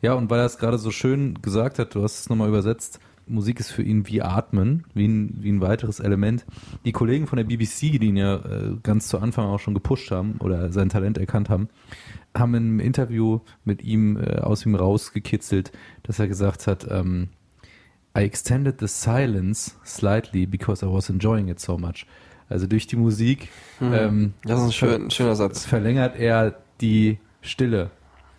Ja, und weil er es gerade so schön gesagt hat, du hast es nochmal übersetzt, Musik ist für ihn wie Atmen, wie ein, wie ein weiteres Element. Die Kollegen von der BBC, die ihn ja äh, ganz zu Anfang auch schon gepusht haben oder sein Talent erkannt haben, haben im Interview mit ihm äh, aus ihm rausgekitzelt, dass er gesagt hat, ähm, I extended the silence slightly because I was enjoying it so much. Also durch die Musik ähm, Das ist ein, schön, schöner Satz. verlängert er die Stille,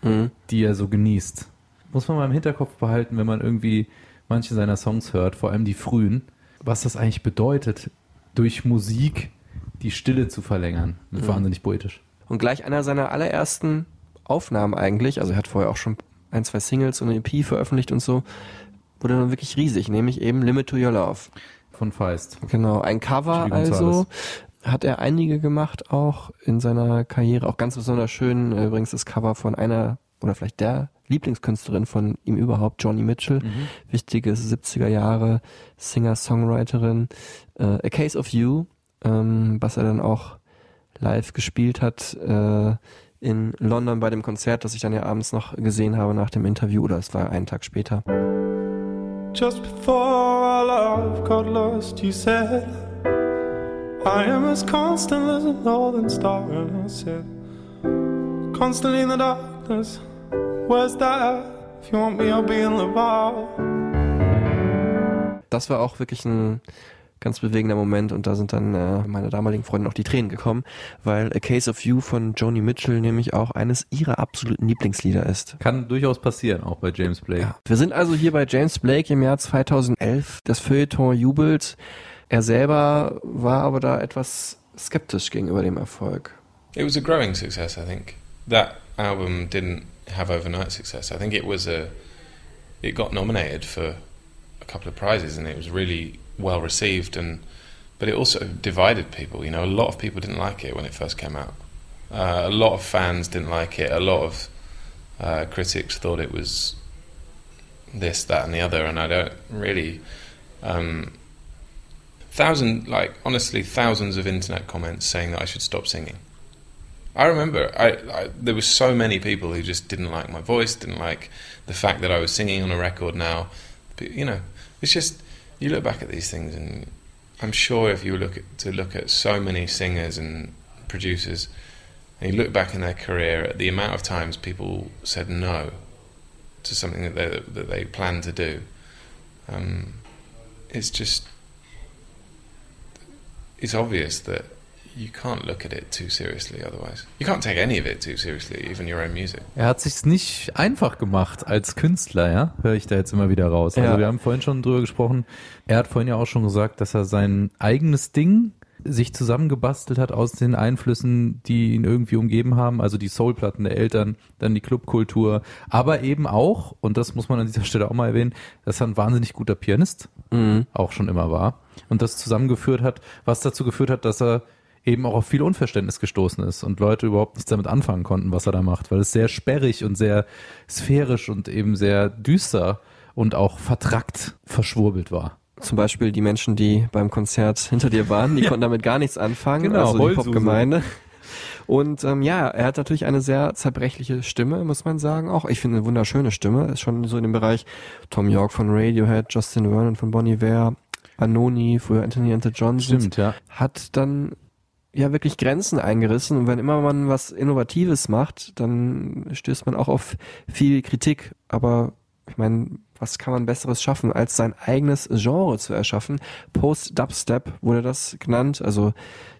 Mhm. die er so genießt. Muss man mal im Hinterkopf behalten, wenn man irgendwie manche seiner Songs hört, vor allem die frühen, was das eigentlich bedeutet, durch Musik die Stille zu verlängern. Mhm. Wahnsinnig poetisch. Und gleich einer seiner allerersten Aufnahmen eigentlich, also er hat vorher auch schon ein, zwei Singles und eine EP veröffentlicht und so, wurde dann wirklich riesig, nämlich eben Limit to Your Love. Von Feist. Genau, ein Cover also. Hat er einige gemacht auch in seiner Karriere, auch ganz besonders schön, äh, übrigens das Cover von einer oder vielleicht der Lieblingskünstlerin von ihm überhaupt, Johnny Mitchell, wichtige 70er Jahre Singer-Songwriterin, äh, A Case of You, ähm, was er dann auch live gespielt hat äh, in London bei dem Konzert, das ich dann ja abends noch gesehen habe nach dem Interview, oder es war einen Tag später. Just before our love got lost, you said, I am as constant as a northern star. And I said, constantly in the darkness, where's that? If you want me, I'll be in Laval. das war auch wirklich ein ganz bewegender Moment und da sind dann äh, meine damaligen Freundin auch die Tränen gekommen, weil A Case of You von Joni Mitchell nämlich auch eines ihrer absoluten Lieblingslieder ist. Kann durchaus passieren, auch bei James Blake. Wir sind also hier bei James Blake im Jahr 2011. Das Feuilleton jubelt. Er selber war aber da etwas skeptisch gegenüber dem Erfolg. It was a growing success, I think. That album didn't have overnight success. I think it was a. It got nominated for a couple of prizes, and it was really well received. And but it also divided people. You know, a lot of people didn't like it when it first came out. Uh, a lot of fans didn't like it. A lot of uh, critics thought it was this, that, and the other. And I don't really. Um, thousand, like honestly, thousands of internet comments saying that I should stop singing. I remember I, I there were so many people who just didn't like my voice, didn't like the fact that I was singing on a record now. But, you know, it's just you look back at these things, and I'm sure if you look at, to look at so many singers and producers, and you look back in their career at the amount of times people said no to something that they that they planned to do, um, it's just it's obvious that you can't look at it too seriously otherwise. You can't take any of it too seriously, even your own music. Er hat sich's nicht einfach gemacht als Künstler, ja, höre ich da jetzt immer wieder raus. Ja. Also wir haben vorhin schon drüber gesprochen. Er hat vorhin ja auch schon gesagt, dass er sein eigenes Ding sich zusammengebastelt hat aus den Einflüssen, die ihn irgendwie umgeben haben, also die Soulplatten der Eltern, dann die Clubkultur, aber eben auch, und das muss man an dieser Stelle auch mal erwähnen, dass er ein wahnsinnig guter Pianist Mhm. auch schon immer war und das zusammengeführt hat, was dazu geführt hat, dass er eben auch auf viel Unverständnis gestoßen ist und Leute überhaupt nichts damit anfangen konnten, was er da macht, weil es sehr sperrig und sehr sphärisch und eben sehr düster und auch vertrackt verschwurbelt war. Zum Beispiel die Menschen, die beim Konzert hinter dir waren, die Ja. konnten damit gar nichts anfangen. Genau, also die Heulsuse. Popgemeinde. Und ähm, ja, er hat natürlich eine sehr zerbrechliche Stimme, muss man sagen. Auch ich finde eine wunderschöne Stimme. Ist schon so in dem Bereich Tom York von Radiohead, Justin Vernon von Bon Iver, Anoni, früher Anthony and the Johnsons. Stimmt, ja. Hat dann ja wirklich Grenzen eingerissen und wenn immer man was Innovatives macht, dann stößt man auch auf viel Kritik. Aber ich meine, was kann man Besseres schaffen, als sein eigenes Genre zu erschaffen? Post-Dubstep wurde das genannt. Also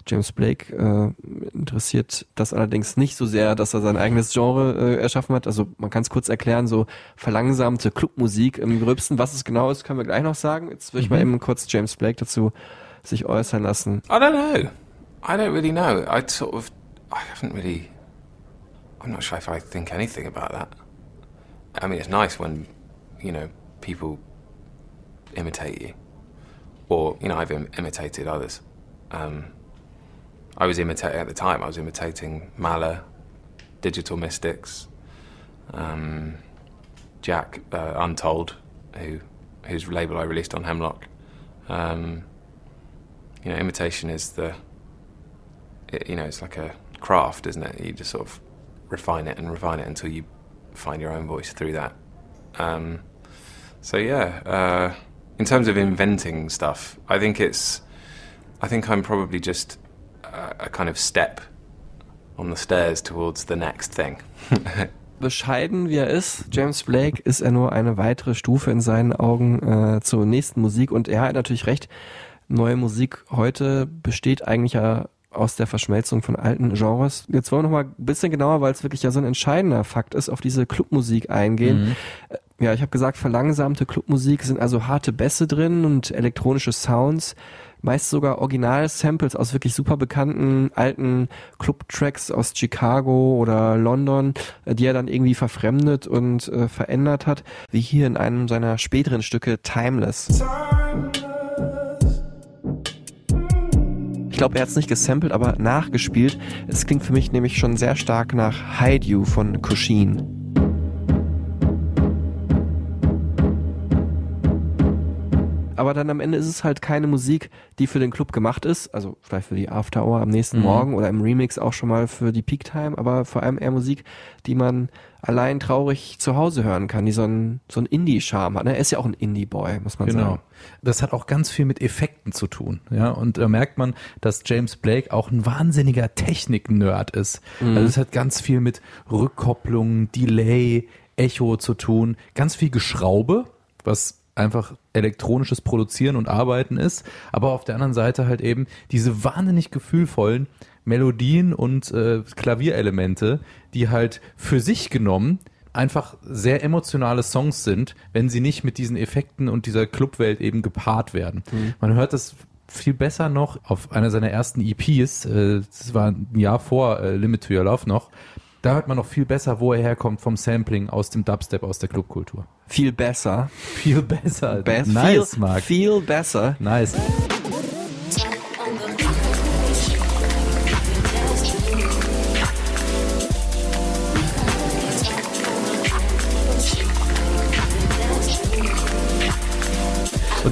James Blake äh, interessiert das allerdings nicht so sehr, dass er sein eigenes Genre äh, erschaffen hat. Also man kann es kurz erklären, so verlangsamte Clubmusik im Gröbsten. Was es genau ist, können wir gleich noch sagen. Jetzt will ich mal eben kurz James Blake dazu sich äußern lassen. I don't know. I don't really know. I sort of, I haven't really. I'm not sure if I think anything about that. I mean, it's nice when, you know, people imitate you, or you know, I've Im- imitated others. Um, I was imitating at the time. I was imitating Mala, Digital Mystics, um, Jack uh, Untold, who whose label I released on Hemlock. Um, you know, imitation is the, it, you know, it's like a craft, isn't it? You just sort of refine it and refine it until you find your own voice through that. Um, so yeah, uh, in terms of inventing stuff, I think it's, I think I'm probably just a, a kind of step on the stairs towards the next thing. [laughs] bescheiden wie er ist, James Blake, ist er nur eine weitere Stufe in seinen Augen äh, zur nächsten Musik. Und er hat natürlich recht, neue Musik heute besteht eigentlich ja aus der Verschmelzung von alten Genres. Jetzt wollen wir noch mal ein bisschen genauer, weil es wirklich ja so ein entscheidender Fakt ist, auf diese Clubmusik eingehen. Äh, Ja, ich habe gesagt, verlangsamte Clubmusik sind also harte Bässe drin und elektronische Sounds, meist sogar Original-Samples aus wirklich super bekannten alten Club-Tracks aus Chicago oder London, äh, die er dann irgendwie verfremdet und äh, verändert hat, wie hier in einem seiner späteren Stücke Timeless. Ich glaube, er hat es nicht gesampelt, aber nachgespielt. Es klingt für mich nämlich schon sehr stark nach Hide You von Kushin. aber dann am Ende ist es halt keine Musik, die für den Club gemacht ist, also vielleicht für die After Hour am nächsten Mhm. Morgen oder im Remix auch schon mal für die Peak Time, aber vor allem eher Musik, die man allein traurig zu Hause hören kann, die so einen so einen Indie-Charme hat. ne? Er ist ja auch ein Indie-Boy, muss man Genau. sagen. Das hat auch ganz viel mit Effekten zu tun. Ja, und da merkt man, dass James Blake auch ein wahnsinniger Technik-Nerd ist. Mhm. Also es hat ganz viel mit Rückkopplung, Delay, Echo zu tun, ganz viel Geschraube, was einfach elektronisches Produzieren und Arbeiten ist, aber auf der anderen Seite halt eben diese wahnsinnig gefühlvollen Melodien und äh, Klavierelemente, die halt für sich genommen einfach sehr emotionale Songs sind, wenn sie nicht mit diesen Effekten und dieser Clubwelt eben gepaart werden. Man hört das viel besser noch auf einer seiner ersten EPs, äh, das war ein Jahr vor äh, Limit to Your Love noch, da hört man noch viel besser, wo er herkommt vom Sampling aus dem Dubstep, aus der Clubkultur. Viel besser. Viel besser. Be nice, viel, Marc. Viel besser. Nice.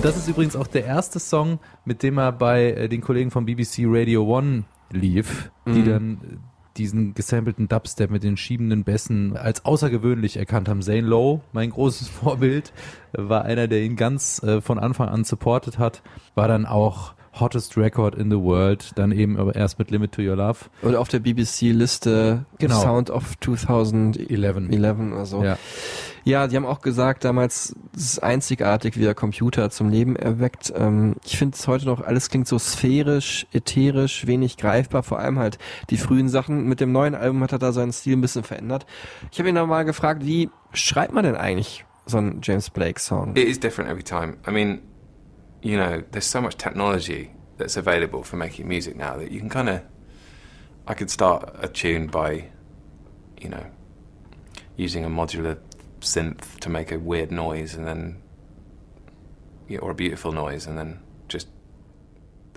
Und das ist übrigens auch der erste Song, mit dem er bei äh, den Kollegen von BBC Radio One lief, die Mhm. dann äh, diesen gesampelten Dubstep mit den schiebenden Bässen als außergewöhnlich erkannt haben. Zane Lowe, mein großes [laughs] Vorbild, war einer, der ihn ganz äh, von Anfang an supportet hat, war dann auch Hottest Record in the World, dann eben aber erst mit Limit to Your Love. Und auf der BBC-Liste Genau. Sound of 2011 11. also. Ja. Ja, die haben auch gesagt damals, es ist einzigartig, wie der Computer zum Leben erweckt. Ähm, ich finde es heute noch, alles klingt so sphärisch, ätherisch, wenig greifbar, vor allem halt die frühen Sachen. Mit dem neuen Album hat er da seinen Stil ein bisschen verändert. Ich habe ihn dann mal gefragt, wie schreibt man denn eigentlich so einen James Blake Song? It is different every time. I mean, you know, there's so much technology that's available for making music now that you can kind of. I could start a tune by, you know, using a modular synth to make a weird noise and then, yeah, or a beautiful noise, and then just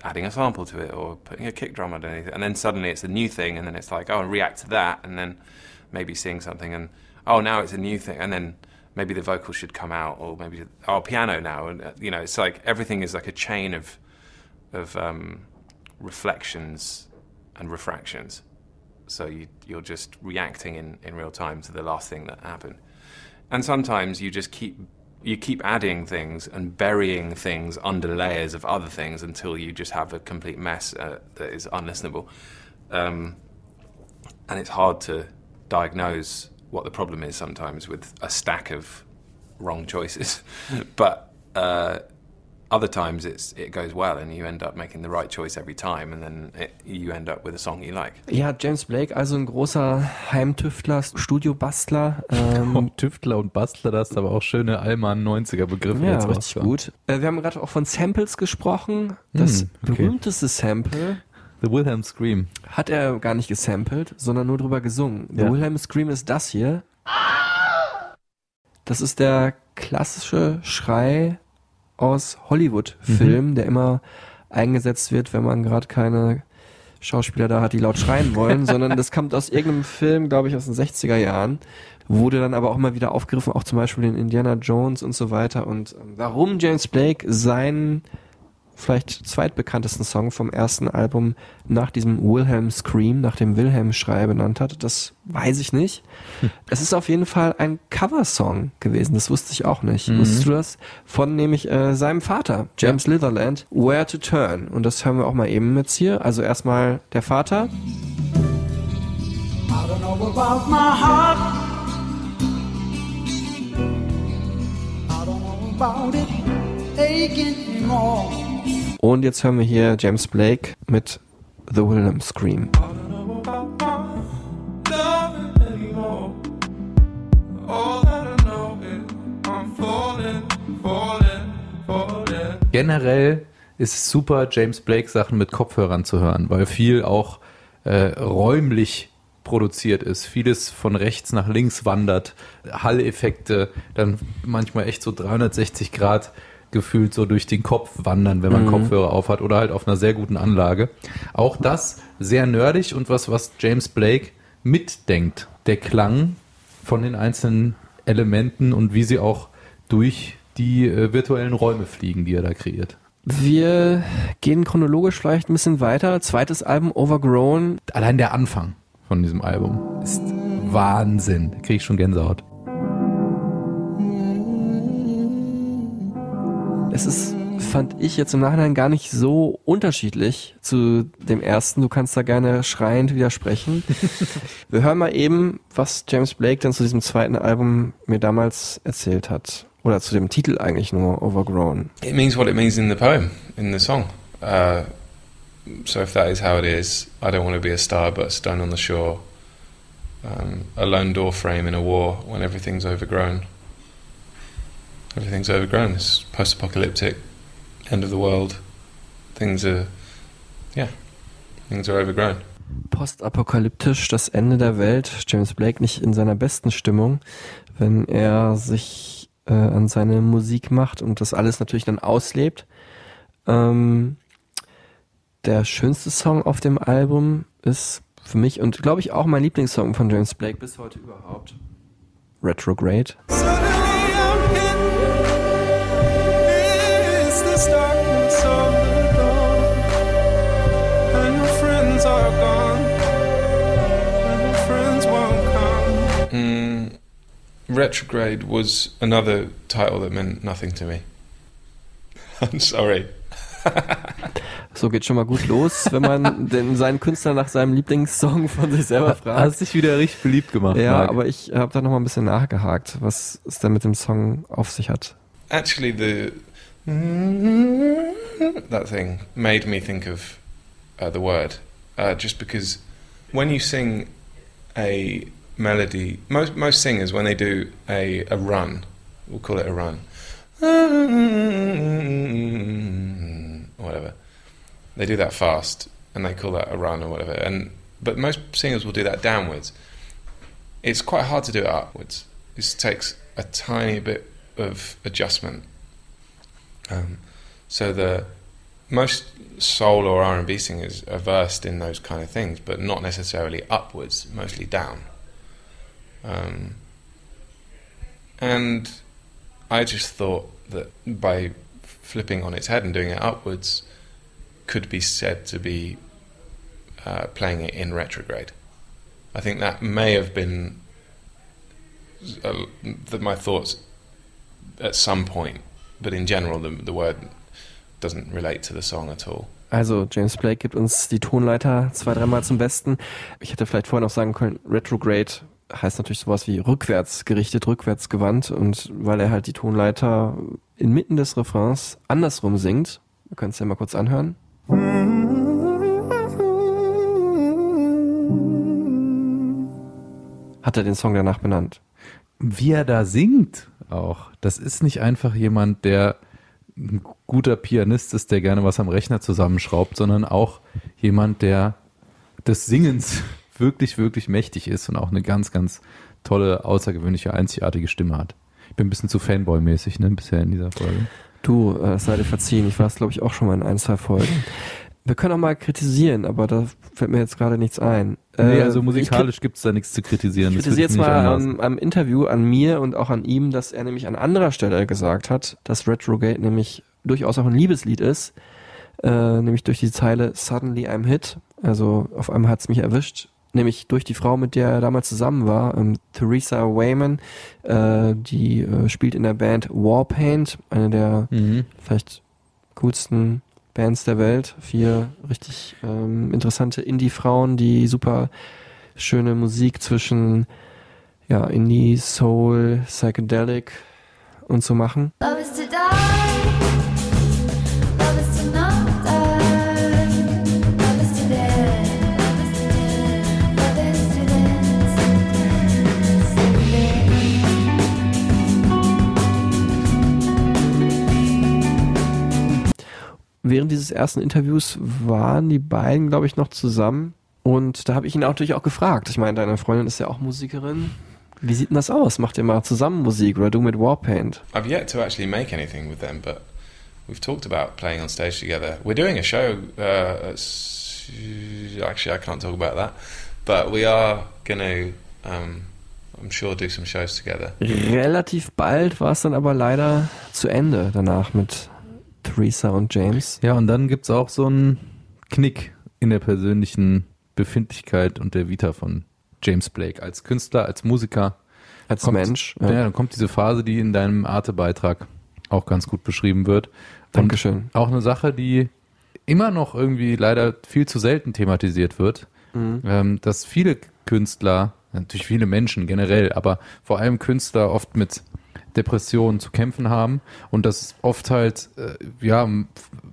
adding a sample to it or putting a kick drum underneath it, and then suddenly it's a new thing, and then it's like, oh, and react to that, and then maybe sing something, and oh, now it's a new thing, and then maybe the vocal should come out, or maybe oh, piano now, and uh, you know, it's like everything is like a chain of of um, reflections and refractions. So you, you're just reacting in, in real time to the last thing that happened. And sometimes you just keep you keep adding things and burying things under layers of other things until you just have a complete mess uh, that is unlistenable. Um, and it's hard to diagnose what the problem is sometimes with a stack of wrong choices. [laughs] but uh, other times it's it goes well and you end up making the right choice every time and then it, you end up with a song you like. Ja, James Blake, also ein großer Heimtüftler, Studiobastler. Ähm, Und [laughs] Tüftler und Bastler, das ist aber auch schöne Allmann 90er Begriffe. ja, jetzt richtig gut. Äh, wir haben gerade auch von Samples gesprochen. Das Hm, okay. berühmteste Sample The Wilhelm Scream. hat er gar nicht gesampelt, sondern nur drüber gesungen. The Ja. Wilhelm Scream ist das hier. Das ist der klassische Schrei aus Hollywood-Filmen, der immer eingesetzt wird, wenn man gerade keine Schauspieler da hat, die laut schreien wollen, [laughs] sondern das kommt aus irgendeinem Film, glaube ich, aus den 60er Jahren, wurde dann aber auch mal wieder aufgegriffen, auch zum Beispiel in Indiana Jones und so weiter. Und ähm, warum James Blake seinen vielleicht zweitbekanntesten Song vom ersten Album nach diesem Wilhelm Scream, nach dem Wilhelm-Schrei benannt hat, das weiß ich nicht. Es ist auf jeden Fall ein Coversong gewesen, das wusste ich auch nicht. Mhm. Wusstest du das? Von nämlich äh, seinem Vater, James Litherland, Where to Turn. Und das hören wir auch mal eben jetzt hier. Also erstmal der Vater. I don't know about my heart. I don't know about it aching anymore. Und jetzt hören wir hier James Blake mit The Wilhelm Scream. Generell ist es super, James Blake Sachen mit Kopfhörern zu hören, weil viel auch äh, räumlich produziert ist, vieles von rechts nach links wandert, Halleffekte, dann manchmal echt so 360 Grad gefühlt so durch den Kopf wandern, wenn man Kopfhörer aufhat oder halt auf einer sehr guten Anlage. Auch das sehr nerdig und was, was James Blake mitdenkt. Der Klang von den einzelnen Elementen und wie sie auch durch die äh, virtuellen Räume fliegen, die er da kreiert. Wir gehen chronologisch vielleicht ein bisschen weiter. Zweites Album Overgrown. Allein der Anfang von diesem Album ist Wahnsinn. Da kriege ich schon Gänsehaut. Es ist, fand ich jetzt im Nachhinein gar nicht so unterschiedlich zu dem ersten. Du kannst da gerne schreiend widersprechen. [laughs] Wir hören mal eben, was James Blake dann zu diesem zweiten Album mir damals erzählt hat. Oder zu dem Titel eigentlich nur, Overgrown. It means what it means in the poem, in the song. Uh, so if that is how it is, I don't want to be a star, but a stone on the shore, um, a lone door frame in a war when everything's overgrown. Everything's overgrown. It's post-apocalyptic, end of the world. Things are, yeah, things are overgrown. Postapokalyptisch, das Ende der Welt. James Blake nicht in seiner besten Stimmung, wenn er sich äh, an seine Musik macht und das alles natürlich dann auslebt. Ähm, der schönste Song auf dem Album ist für mich und glaube ich auch mein Lieblingssong von James Blake bis heute überhaupt. Retrograde. Mm, Retrograde was another title that meant nothing to me. [laughs] I'm sorry. [laughs] So geht schon mal gut los, wenn man [laughs] den, seinen Künstler nach seinem Lieblingssong von sich selber fragt. Hast dich wieder richtig beliebt gemacht. Ja, Marc. aber ich habe da noch mal ein bisschen nachgehakt, was es denn mit dem Song auf sich hat. Actually, the that thing made me think of uh, the word, uh, just because when you sing a melody, most most singers when they do a a run, we'll call it a run, whatever. they do that fast, and they call that a run or whatever. And but most singers will do that downwards. It's quite hard to do it upwards. It takes a tiny bit of adjustment. Um, so the most soul or R and B singers are versed in those kind of things, but not necessarily upwards, mostly down. Um, and I just thought that by flipping on its head and doing it upwards could be said to be uh, playing it in retrograde. I think that may have been uh, the, my thoughts at some point, but in general, the, the word doesn't relate to the song at all. Also James Blake gibt uns die Tonleiter zwei, dreimal zum Besten. Ich hätte vielleicht vorher noch sagen können, Retrograde heißt natürlich sowas wie rückwärts gerichtet, rückwärts gewandt und weil er halt die Tonleiter inmitten des Refrains andersrum singt, wir können es ja mal kurz anhören. Hat er den Song danach benannt. Wie er da singt auch, das ist nicht einfach jemand, der ein guter Pianist ist, der gerne was am Rechner zusammenschraubt, sondern auch jemand, der des Singens wirklich, wirklich mächtig ist und auch eine ganz, ganz tolle, außergewöhnliche, einzigartige Stimme hat. Ich bin ein bisschen zu Fanboy-mäßig, ne, bisher in dieser Folge. Du, äh, sei dir verziehen, ich war es, glaube ich, auch schon mal in ein, zwei Folgen. Wir können auch mal kritisieren, aber da fällt mir jetzt gerade nichts ein. Nee, Äh, also musikalisch gibt's da nichts zu kritisieren. Ich kritisiere jetzt mal am, am Interview an mir und auch an ihm, dass er nämlich an anderer Stelle gesagt hat, dass Retrogate nämlich durchaus auch ein Liebeslied ist, äh, nämlich durch die Zeile Suddenly I'm Hit, also auf einmal hat's mich erwischt, nämlich durch die Frau, mit der er damals zusammen war, ähm, Theresa Wayman, äh, die äh, spielt in der Band Warpaint, eine der Mhm. vielleicht coolsten Bands der Welt. Vier richtig ähm, interessante Indie-Frauen, die super schöne Musik zwischen ja, Indie, Soul, Psychedelic und so machen. Love is to die. Während dieses ersten Interviews waren die beiden, glaube ich, noch zusammen. Und da habe ich ihn natürlich auch gefragt. Ich meine, deine Freundin ist ja auch Musikerin. Wie sieht denn das aus? Macht ihr mal zusammen Musik oder du mit Warpaint? I've yet to actually make anything with them, but we've talked about playing on stage together. We're doing a show. Uh, actually, I can't talk about that, but we are going to, um, I'm sure, do some shows together. Relativ bald war es dann aber leider zu Ende danach mit Theresa und James. Ja, und dann gibt's auch so einen Knick in der persönlichen Befindlichkeit und der Vita von James Blake als Künstler, als Musiker. Als kommt, Mensch, Ja. ja. dann kommt diese Phase, die in deinem Arte-Beitrag auch ganz gut beschrieben wird. Und Dankeschön. Auch eine Sache, die immer noch irgendwie leider viel zu selten thematisiert wird, Mhm. ähm, dass viele Künstler, natürlich viele Menschen generell, aber vor allem Künstler oft mit Depressionen zu kämpfen haben und dass oft halt äh, ja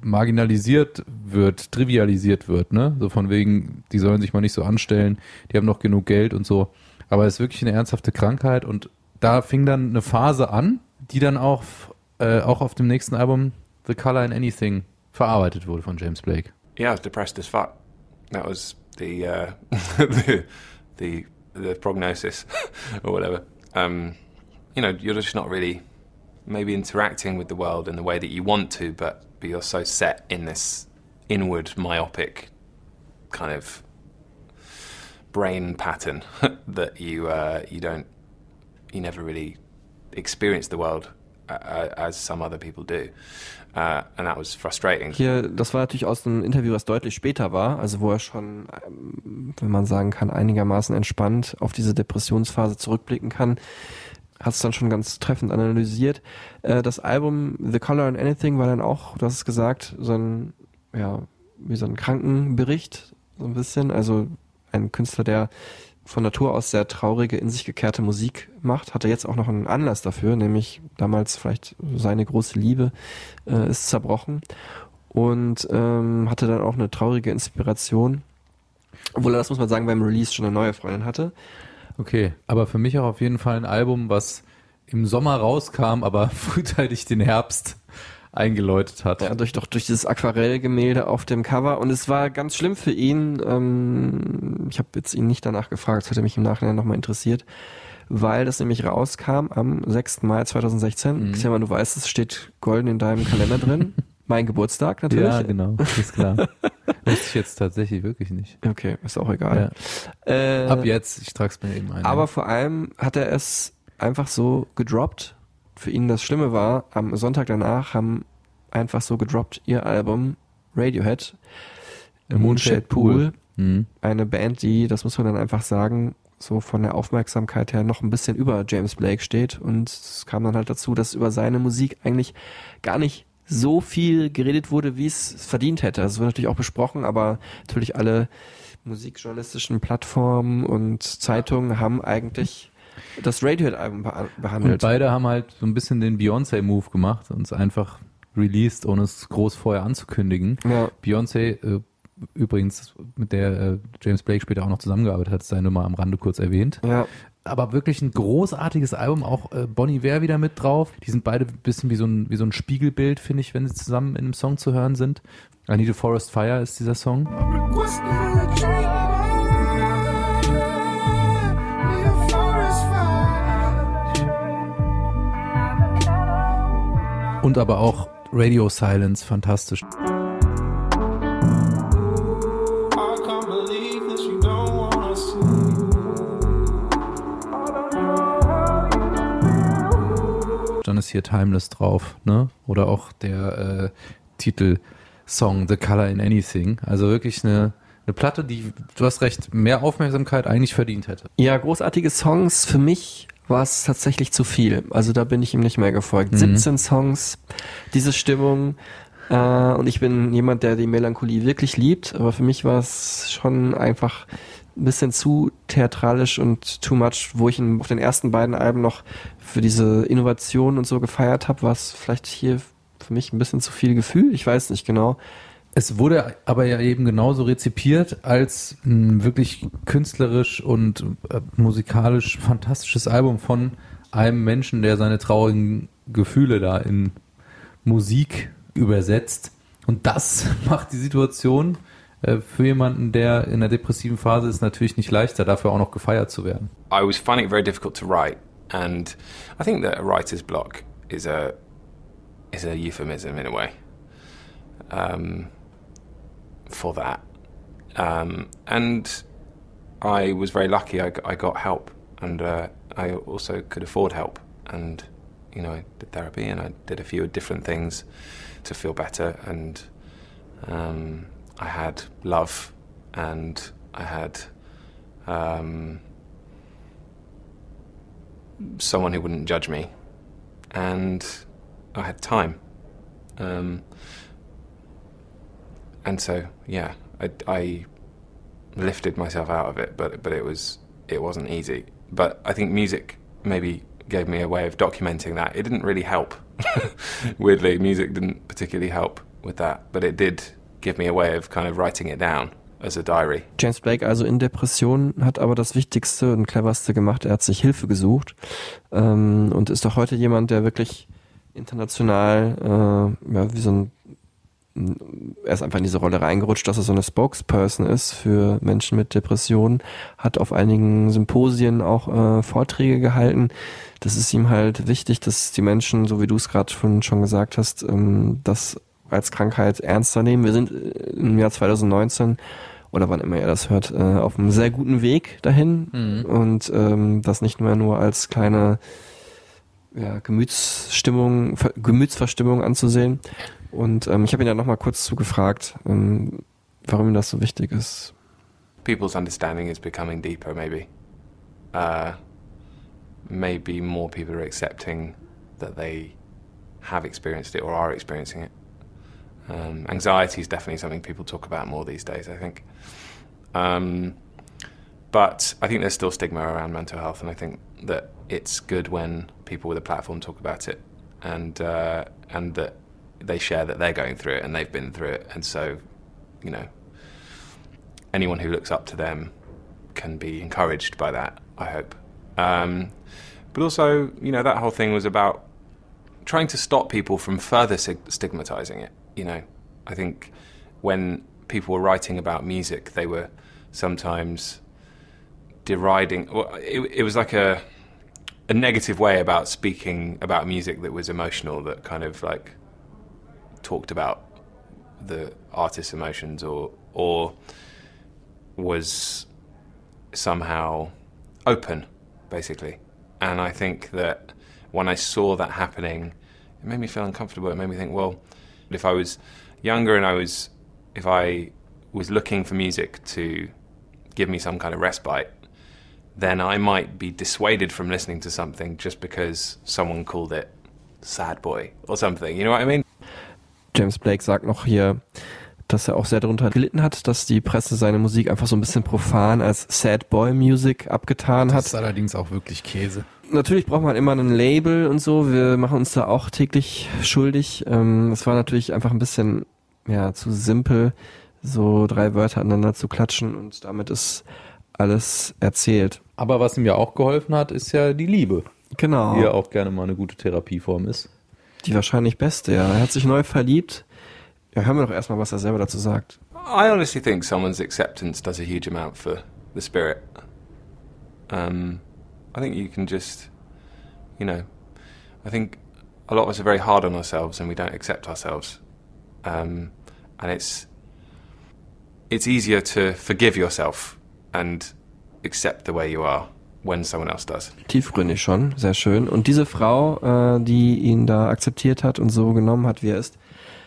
marginalisiert wird, trivialisiert wird, ne? So von wegen, die sollen sich mal nicht so anstellen, die haben noch genug Geld und so. Aber es ist wirklich eine ernsthafte Krankheit und da fing dann eine Phase an, die dann auch äh, auch auf dem nächsten Album The Color in Anything verarbeitet wurde von James Blake. Yeah, I was depressed as fuck. That was the uh, [laughs] the, the the prognosis [laughs] or whatever. Um, you know, you're just not really maybe interacting with the world in the way that you want to, but but you're so set in this inward myopic kind of brain pattern [laughs] that you uh, you don't you never really experience the world uh, uh, as some other people do, uh, and that was frustrating. Hier, das war natürlich aus einem Interview, was deutlich später war, also wo er schon, ähm, wenn man sagen kann, einigermaßen entspannt auf diese Depressionsphase zurückblicken kann, hat es dann schon ganz treffend analysiert. Äh, das Album The Color in Anything war dann auch, du hast es gesagt, so ein, ja, wie so ein Krankenbericht, so ein bisschen. Also ein Künstler, der von Natur aus sehr traurige, in sich gekehrte Musik macht, hatte jetzt auch noch einen Anlass dafür, nämlich damals vielleicht seine große Liebe äh, ist zerbrochen und ähm, hatte dann auch eine traurige Inspiration, obwohl er, das muss man sagen, beim Release schon eine neue Freundin hatte. Okay, aber für mich auch auf jeden Fall ein Album, was im Sommer rauskam, aber [laughs] frühzeitig den Herbst eingeläutet hat. Ja, durch, doch durch dieses Aquarellgemälde auf dem Cover. Und es war ganz schlimm für ihn. Ähm, ich habe jetzt ihn nicht danach gefragt, das hätte mich im Nachhinein nochmal interessiert. Weil das nämlich rauskam am 6. Mai 2016. Mhm. Xaver, du weißt, es steht golden in deinem Kalender drin. [laughs] mein Geburtstag natürlich. Ja, genau, ist klar. [laughs] Wusste ich jetzt tatsächlich wirklich nicht. Okay, ist auch egal. Äh, Ab jetzt, ich trag's mir eben ein. Aber vor allem hat er es einfach so gedroppt. Für ihn das Schlimme war, am Sonntag danach haben einfach so gedroppt ihr Album Radiohead, Moonshade Pool. Mhm. Eine Band, die, das muss man dann einfach sagen, so von der Aufmerksamkeit her noch ein bisschen über James Blake steht. Und es kam dann halt dazu, dass über seine Musik eigentlich gar nicht so viel geredet wurde, wie es verdient hätte. Das wird natürlich auch besprochen, aber natürlich alle musikjournalistischen Plattformen und Zeitungen haben eigentlich das Radiohead-Album beha- Und behandelt. beide haben halt so ein bisschen den Beyoncé-Move gemacht und es einfach released, ohne es groß vorher anzukündigen. Ja. Beyoncé, äh, übrigens, mit der äh, James Blake später auch noch zusammengearbeitet hat, sei nur mal am Rande kurz erwähnt. Ja. Aber wirklich ein großartiges Album, auch äh, Bonnie Ware wieder mit drauf. Die sind beide ein bisschen wie so ein, wie so ein Spiegelbild, finde ich, wenn sie zusammen in einem Song zu hören sind. I Need a Forest Fire ist dieser Song. Und aber auch Radio Silence, fantastisch. Ist hier Timeless drauf, ne? Oder auch der äh, Titelsong The Color in Anything. Also wirklich eine, eine Platte, die, du hast recht, mehr Aufmerksamkeit eigentlich verdient hätte. Ja, großartige Songs. Für mich war es tatsächlich zu viel. Also da bin ich ihm nicht mehr gefolgt. Mhm. 17 Songs, diese Stimmung. Äh, und ich bin jemand, der die Melancholie wirklich liebt. Aber für mich war es schon einfach ein bisschen zu theatralisch und too much, wo ich ihn auf den ersten beiden Alben noch für diese Innovation und so gefeiert habe, war es vielleicht hier für mich ein bisschen zu viel Gefühl. Ich weiß nicht genau. Es wurde aber ja eben genauso rezipiert als ein wirklich künstlerisch und äh, musikalisch fantastisches Album von einem Menschen, der seine traurigen Gefühle da in Musik übersetzt. Und das [laughs] macht die Situation für jemanden, der in der depressiven Phase ist, natürlich nicht leichter, dafür auch noch gefeiert zu werden. I was finding it very difficult to write, and I think that a writer's block is a is a euphemism in a way um, for that. Um, and I was very lucky. I got help, and uh, I also could afford help. And you know, I did therapy, and I did a few different things to feel better. And um, I had love, and I had. Um, someone who wouldn't judge me, and I had time. Um, and so, yeah, I, I lifted myself out of it, but but it was it wasn't easy. But I think music maybe gave me a way of documenting that. It didn't really help. [laughs] Weirdly, music didn't particularly help with that, but it did give me a way of kind of writing it down. James Blake also in Depression, hat aber das Wichtigste und Cleverste gemacht. Er hat sich Hilfe gesucht ähm, und ist doch heute jemand, der wirklich international, äh, ja, wie so ein, er ist einfach in diese Rolle reingerutscht, dass er so eine Spokesperson ist für Menschen mit Depressionen, hat auf einigen Symposien auch äh, Vorträge gehalten. Das ist ihm halt wichtig, dass die Menschen, so wie du es gerade schon, schon gesagt hast, ähm, das als Krankheit ernster nehmen. Wir sind äh, im Jahr 2019 oder wann immer ihr das hört, äh, auf einem sehr guten Weg dahin Mhm. und ähm, das nicht mehr nur als kleine ja, Gemütsstimmung, Ver Gemütsverstimmung anzusehen. Und ähm, ich habe ihn dann nochmal kurz zugefragt, ähm, warum ihm das so wichtig ist. people's understanding is becoming deeper, maybe. Uh, maybe more people are accepting that they have experienced it or are experiencing it. Um, anxiety is definitely something people talk about more these days, I think. Um, but I think there's still stigma around mental health, and I think that it's good when people with a platform talk about it, and uh, and that they share that they're going through it and they've been through it, and so, you know, anyone who looks up to them can be encouraged by that. I hope. Um, but also, you know, that whole thing was about trying to stop people from further stigmatizing it. You know, I think when people were writing about music, they were sometimes deriding. Well, it, it was like a a negative way about speaking about music that was emotional, that kind of like talked about the artist's emotions, or or was somehow open, basically. And I think that when I saw that happening, it made me feel uncomfortable. It made me think, well, if I was younger and I was, if I was looking for music to give me some kind of respite, then I might be dissuaded from listening to something just because someone called it sad boy or something. You know what I mean? James Blake sagt noch hier, dass er auch sehr darunter gelitten hat, dass die Presse seine Musik einfach so ein bisschen profan als Sad Boy Music abgetan Das hat. ist allerdings auch wirklich Käse. Natürlich braucht man immer ein Label und so. Wir machen uns da auch täglich schuldig. Ähm, Es war natürlich einfach ein bisschen ja zu simpel, so drei Wörter aneinander zu klatschen und damit ist alles erzählt. Aber was ihm ja auch geholfen hat, ist ja die Liebe. Genau. Die ja auch gerne mal eine gute Therapieform ist. Die wahrscheinlich beste, ja. Er hat sich neu verliebt. Ja, hören wir doch erstmal, was er selber dazu sagt. I honestly think someone's acceptance does a huge amount for the spirit. Um, I think you can just, you know, I think a lot of us are very hard on ourselves and we don't accept ourselves, um, and it's it's easier to forgive yourself and accept the way you are when someone else does. Tiefgründig schon, sehr schön. Und diese Frau, äh, die ihn da akzeptiert hat und so genommen hat, wie er ist,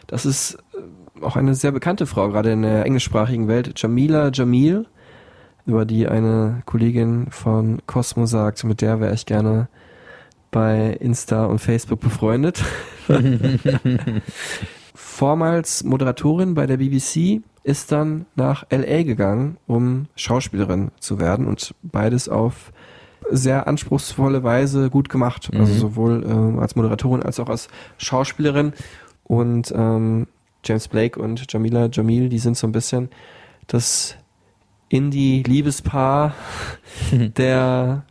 das ist äh, auch eine sehr bekannte Frau, gerade in der englischsprachigen Welt. Jamila Jamil, über die eine Kollegin von Cosmo sagt, mit der wäre ich gerne bei Insta und Facebook befreundet. [laughs] Vormals Moderatorin bei der BBC, ist dann nach LA gegangen, um Schauspielerin zu werden und beides auf sehr anspruchsvolle Weise gut gemacht. Also Mhm. sowohl ähm, als Moderatorin als auch als Schauspielerin. Und ähm, James Blake und Jamila Jamil, die sind so ein bisschen das Indie-Liebespaar [laughs] der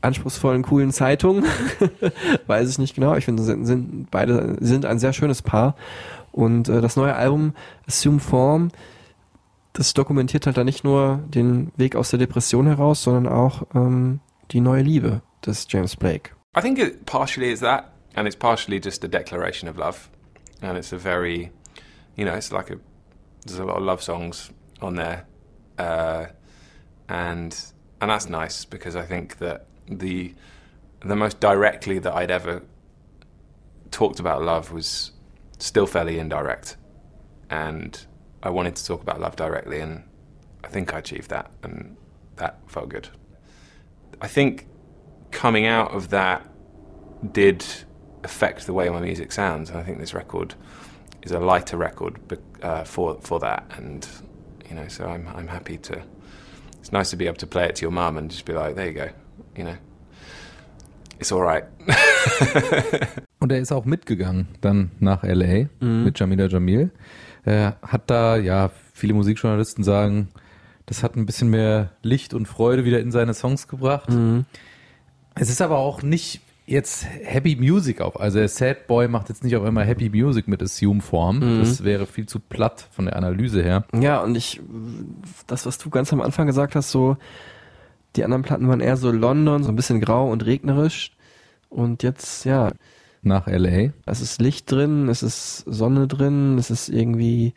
anspruchsvollen, coolen Zeitung. [laughs] Weiß ich nicht genau. Ich finde, sind, sind beide sind ein sehr schönes Paar. Und äh, das neue Album Assume Form, das dokumentiert halt da nicht nur den Weg aus der Depression heraus, sondern auch ähm, die neue Liebe des James Blake. I think it partially is that, and it's partially just a declaration of love, and it's a very, you know, it's like a there's a lot of love songs on there, uh, and and that's nice because I think that the the most directly that I'd ever talked about love was still fairly indirect, and I wanted to talk about love directly, and I think I achieved that, and that felt good. I think coming out of that did affect the way my music sounds, and I think this record is a lighter record uh, for for that. And you know, so I'm I'm happy to. It's nice to be able to play it to your mum and just be like, there you go, you know, it's all right. [laughs] Und er ist auch mitgegangen dann nach LA Mhm. mit Jamila Jamil. Er hat da, ja, viele Musikjournalisten sagen, das hat ein bisschen mehr Licht und Freude wieder in seine Songs gebracht. Mhm. Es ist aber auch nicht jetzt Happy Music auf. Also der Sad Boy macht jetzt nicht auf einmal Happy Music mit Assume Form. Mhm. Das wäre viel zu platt von der Analyse her. Ja, und ich, das, was du ganz am Anfang gesagt hast, so, die anderen Platten waren eher so London, so ein bisschen grau und regnerisch. Und jetzt, ja, Nach LA. es ist Licht drin, es ist Sonne drin, es ist irgendwie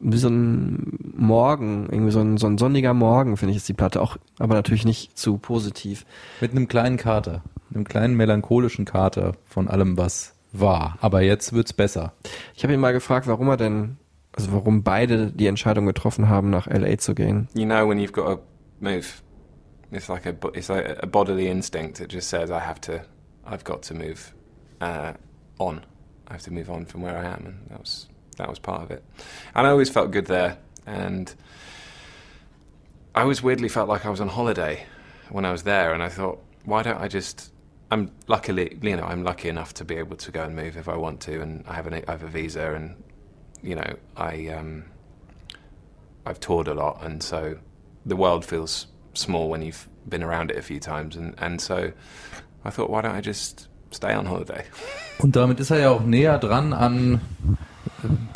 wie so ein Morgen, irgendwie so ein, so ein sonniger Morgen, finde ich, ist die Platte auch, aber natürlich nicht zu positiv. Mit einem kleinen Kater. Einem kleinen melancholischen Kater von allem, was war. Aber jetzt wird's besser. Ich habe ihn mal gefragt, warum er denn, also warum beide die Entscheidung getroffen haben, nach LA zu gehen. you know, when you've got to move, it's like a it's like a bodily instinct. It just says, I have to, I've got to move uh, on. I have to move on from where I am, and that was that was part of it. And I always felt good there, and I always weirdly felt like I was on holiday when I was there, and I thought, why don't I just? I'm luckily, you know, I'm lucky enough to be able to go and move if I want to, and I have an I have a visa, and you know, I um, I've toured a lot, and so the world feels small when you've been around it a few times, and and so I thought, why don't I just stay on holiday. [laughs] Und damit ist er ja auch näher dran an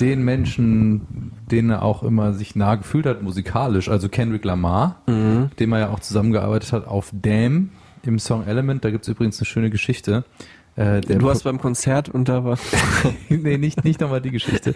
den Menschen, denen er auch immer sich nah gefühlt hat, musikalisch. Also Kendrick Lamar, Mhm. mit dem er ja auch zusammengearbeitet hat auf Damn im Song Element. Da gibt's übrigens eine schöne Geschichte. Äh, Du warst beim Konzert und da war. [laughs] nee, nicht, nicht nochmal die Geschichte.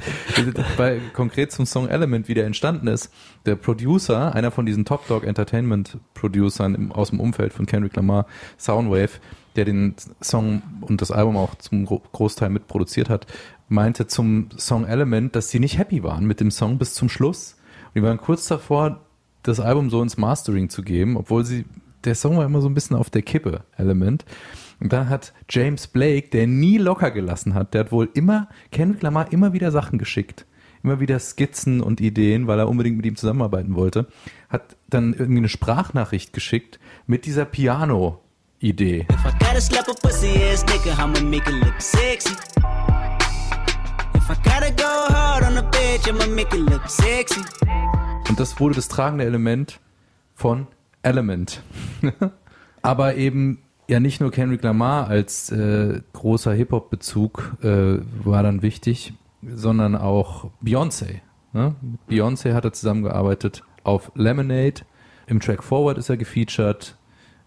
Bei, konkret zum Song Element, wie der entstanden ist. Der Producer, einer von diesen Top Dog Entertainment Producern im, aus dem Umfeld von Kendrick Lamar, Soundwave, der den Song und das Album auch zum Gro Großteil mitproduziert hat, meinte zum Song Element, dass sie nicht happy waren mit dem Song bis zum Schluss. Und die waren kurz davor, das Album so ins Mastering zu geben, obwohl sie, der Song war immer so ein bisschen auf der Kippe, Element. Und dann hat James Blake, der nie locker gelassen hat, der hat wohl immer, Kendrick Lamar immer wieder Sachen geschickt. Immer wieder Skizzen und Ideen, weil er unbedingt mit ihm zusammenarbeiten wollte. Hat dann irgendwie eine Sprachnachricht geschickt mit dieser Piano-Idee. Und das wurde das tragende Element von Element. [laughs] Aber eben ja nicht nur Kendrick Lamar als äh, großer Hip-Hop-Bezug äh, war dann wichtig, sondern auch Beyoncé. Ne? Beyoncé hat er zusammengearbeitet auf Lemonade. Im Track Forward ist er gefeatured.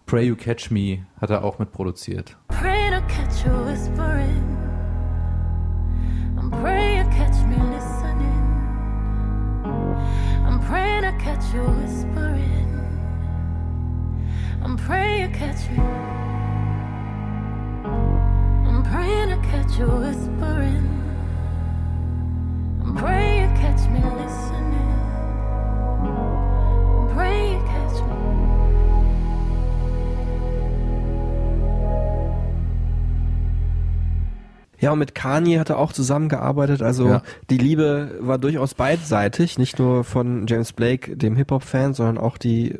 Pray You Catch Me hat er auch mitproduziert. Pray to catch you whispering. I'm praying to catch me. I'm praying to catch you whispering. I'm praying to catch me listening. I'm praying to catch me. Ja, und mit Kanye hat er auch zusammengearbeitet. Also Ja. die Liebe war durchaus beidseitig, nicht nur von James Blake, dem Hip-Hop-Fan, sondern auch die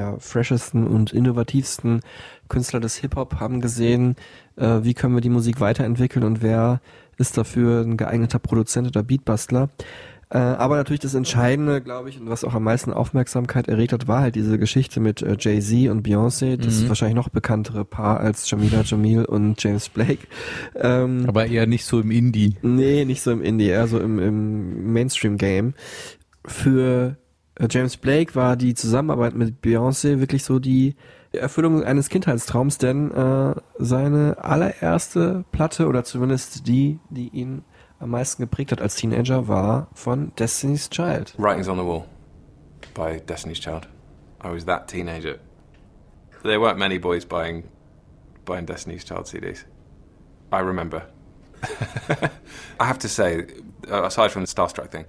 ja, freshesten und innovativsten Künstler des Hip-Hop haben gesehen, äh, wie können wir die Musik weiterentwickeln und wer ist dafür ein geeigneter Produzent oder Beatbastler. Äh, aber natürlich das Entscheidende, glaube ich, und was auch am meisten Aufmerksamkeit erregt hat, war halt diese Geschichte mit äh, Jay-Z und Beyoncé, das Mhm. wahrscheinlich noch bekanntere Paar als Jamila Jamil und James Blake. Ähm, Aber eher nicht so im Indie. Nee, nicht so im Indie, eher so im, im Mainstream-Game. Für James Blake war die Zusammenarbeit mit Beyoncé wirklich so die Erfüllung eines Kindheitstraums, denn äh, seine allererste Platte oder zumindest die, die ihn am meisten geprägt hat als Teenager, war von Destiny's Child. Writings on the Wall by Destiny's Child. I was that teenager. There weren't many boys buying buying Destiny's Child CDs. I remember. [laughs] I have to say, uh, aside from the starstruck thing,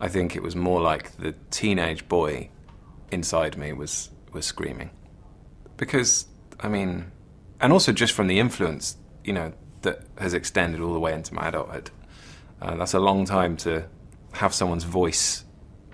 I think it was more like the teenage boy inside me was was screaming, because I mean, and also just from the influence, you know, that has extended all the way into my adulthood. Uh, that's a long time to have someone's voice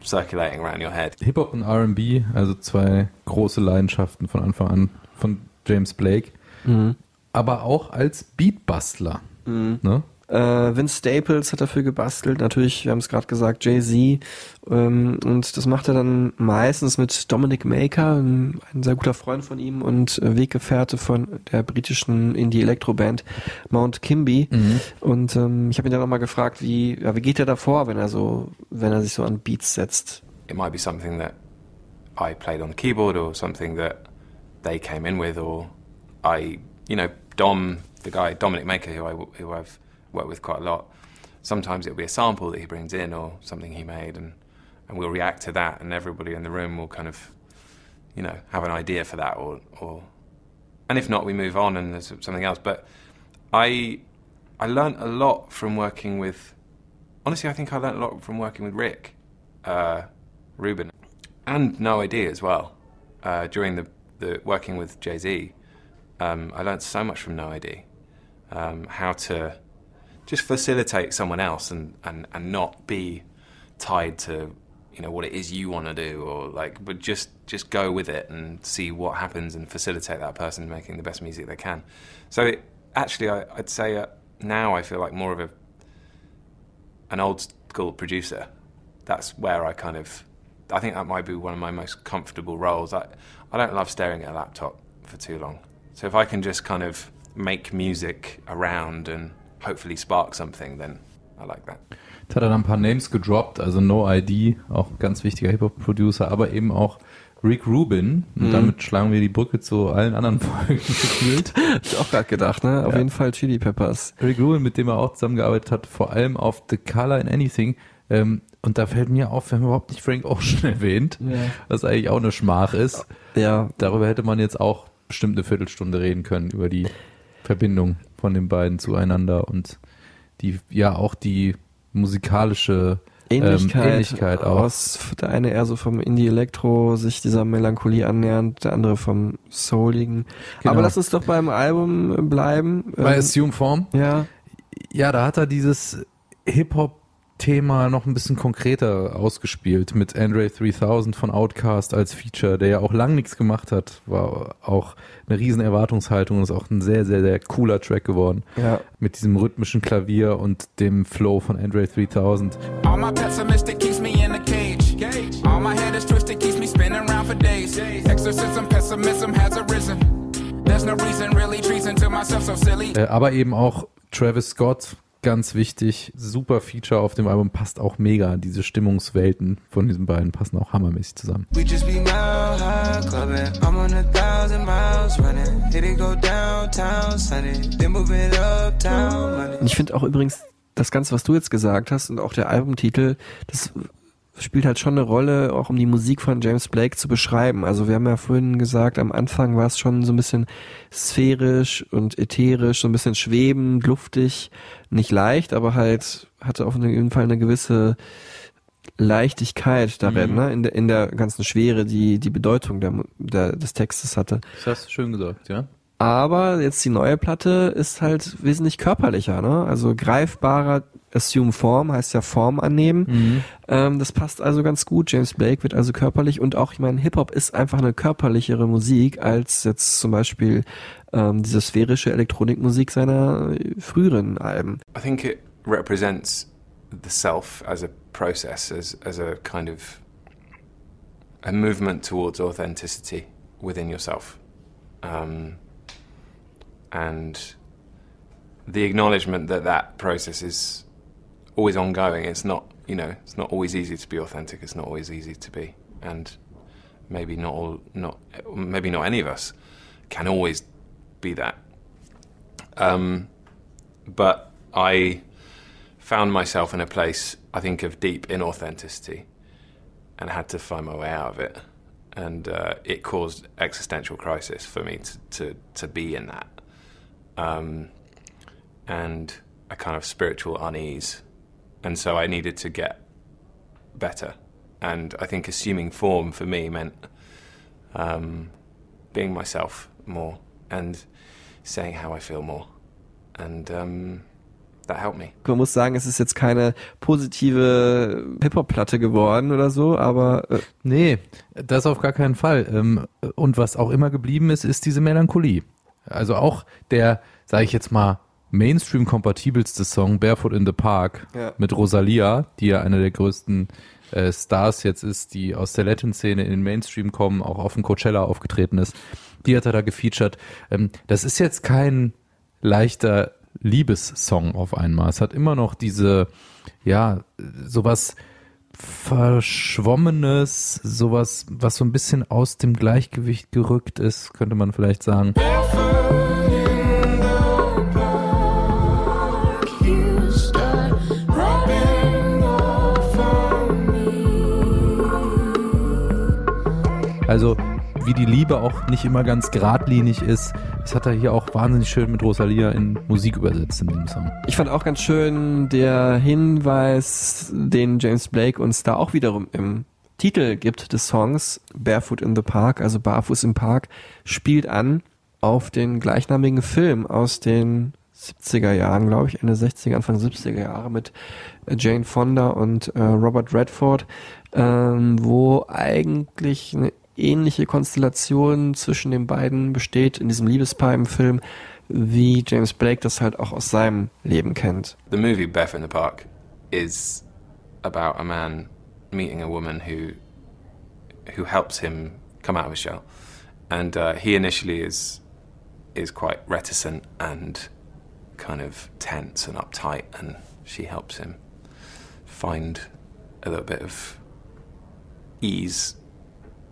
circulating around your head. Hip-Hop und R&B, also zwei große Leidenschaften von Anfang an von James Blake. Mhm. Aber auch als Beatbastler. Mhm. Ne? Äh, Vince Staples hat dafür gebastelt, natürlich, wir haben es gerade gesagt, Jay-Z. Ähm, und das macht er dann meistens mit Dominic Maker, ein, ein sehr guter Freund von ihm und äh, Weggefährte von der britischen Indie-Elektro-Band Mount Kimby. Mhm. Und ähm, ich habe ihn dann auch mal gefragt, wie, ja, wie geht er davor, wenn er so, wenn er sich so an Beats setzt? It might be something that I played on the keyboard or something that they came in with, or I, you know, Dom, the guy, Dominic Maker, who, I, who I've worked with quite a lot, sometimes it'll be a sample that he brings in or something he made, and, and we'll react to that, and everybody in the room will kind of, you know, have an idea for that, or, or and if not, we move on and there's something else. But I, I learned a lot from working with, honestly, I think I learned a lot from working with Rick, uh, Ruben, and No Idea as well. Uh, during the, the working with Jay Z, um, I learned so much from No ID. Um, how to just facilitate someone else and, and, and not be tied to you know what it is you want to do or like but just just go with it and see what happens and facilitate that person making the best music they can. So it, actually I, i'd say uh, now i feel like more of a an old school producer. That's where i kind of i think that might be one of my most comfortable roles. I, I don't love staring at a laptop for too long. So if i can just kind of make music around and hopefully spark something, then I like that. Jetzt hat er dann ein paar Names gedroppt, also No ID, auch ein ganz wichtiger Hip-Hop-Producer, aber eben auch Rick Rubin. Und Mhm. damit schlagen wir die Brücke zu allen anderen [laughs] Folgen gefühlt. Hab ich auch gerade gedacht, ne? Auf Ja. jeden Fall Chili Peppers. Rick Rubin, mit dem er auch zusammengearbeitet hat, vor allem auf The Color in Anything. Ähm, und da fällt mir auf, wir haben überhaupt nicht Frank Ocean [laughs] erwähnt, Ja. was eigentlich auch eine Schmach ist. Ja. Darüber hätte man jetzt auch bestimmt eine Viertelstunde reden können, über die Verbindung von den beiden zueinander und die, ja, auch die musikalische Ähnlichkeit, ähm, Ähnlichkeit auch. aus der eine eher so vom Indie-Elektro sich dieser Melancholie annähernd, der andere vom Souligen. Genau. Aber lass uns doch beim Album bleiben. Bei Ähm, Assume Form? Ja. Ja, da hat er dieses Hip-Hop-Thema noch ein bisschen konkreter ausgespielt mit Andre 3000 von Outkast als Feature, der ja auch lang nichts gemacht hat. War auch eine riesen Erwartungshaltung und ist auch ein sehr, sehr, sehr cooler Track geworden. Ja. Mit diesem rhythmischen Klavier und dem Flow von Andre 3000. All my pessimistic keeps me in a cage. All my head is twisted, keeps me spinning around for days. Exorcism, pessimism has arisen. There's no reason, really treason to myself, so silly. Äh, aber eben auch Travis Scott, ganz wichtig, super Feature auf dem Album, passt auch mega. Diese Stimmungswelten von diesen beiden passen auch hammermäßig zusammen. Ich finde auch übrigens das Ganze, was du jetzt gesagt hast und auch der Albumtitel, das spielt halt schon eine Rolle, auch um die Musik von James Blake zu beschreiben. Also wir haben ja vorhin gesagt, am Anfang war es schon so ein bisschen sphärisch und ätherisch, so ein bisschen schwebend, luftig, nicht leicht, aber halt hatte auf jeden Fall eine gewisse Leichtigkeit darin, Mhm. ne? in, der, in der ganzen Schwere, die die Bedeutung der, der, des Textes hatte. Das hast du schön gesagt, ja. Aber jetzt die neue Platte ist halt wesentlich körperlicher, ne? Also greifbarer Assume Form heißt ja Form annehmen. Ähm, das passt also ganz gut. James Blake wird also körperlich und auch, ich meine, Hip-Hop ist einfach eine körperlichere Musik als jetzt zum Beispiel ähm, diese sphärische Elektronikmusik seiner äh, früheren Alben. I think it represents the self as a process, as as a kind of a movement towards authenticity within yourself, um, and the acknowledgement that that process is always ongoing. It's not, you know, it's not always easy to be authentic. It's not always easy to be, and maybe not all, not maybe not any of us can always be that. Um, but I found myself in a place, I think, of deep inauthenticity and had to find my way out of it. And uh, it caused existential crisis for me to, to, to be in that. Um, and a kind of spiritual unease. And so I needed to get better. And I think assuming form for me meant um, being myself more and saying how I feel more. And um, that helped me. Man muss sagen, es ist jetzt keine positive Hip-Hop-Platte geworden oder so, aber äh, Nee, das auf gar keinen Fall. Ähm, Und was auch immer geblieben ist, ist diese Melancholie. Also auch der, sage ich jetzt mal, Mainstream-kompatibelste Song Barefoot in the Park Ja. mit Rosalia, die ja einer der größten äh, Stars jetzt ist, die aus der Latin-Szene in den Mainstream kommen, auch auf dem Coachella aufgetreten ist. Die hat er da gefeatured. Ähm, das ist jetzt kein leichter Liebessong auf einmal. Es hat immer noch diese, ja, sowas Verschwommenes, sowas, was so ein bisschen aus dem Gleichgewicht gerückt ist, könnte man vielleicht sagen. You Also wie die Liebe auch nicht immer ganz geradlinig ist, das hat er hier auch wahnsinnig schön mit Rosalia in Musik übersetzt in dem Song. Ich fand auch ganz schön der Hinweis, den James Blake uns da auch wiederum im Titel gibt des Songs, Barefoot in the Park, also Barfuß im Park, spielt an auf den gleichnamigen Film aus den 70er Jahren, glaube ich, Ende 60er, Anfang 70er Jahre mit äh, Jane Fonda und äh, Robert Redford, ähm, wo eigentlich eine ähnliche Konstellation zwischen den beiden besteht in diesem Liebespaar im Film, wie James Blake das halt auch aus seinem Leben kennt. The movie Beth in the Park is about a man meeting a woman who who helps him come out of his shell, and uh, he initially is is quite reticent and kind of tense and uptight, and she helps him find a little bit of ease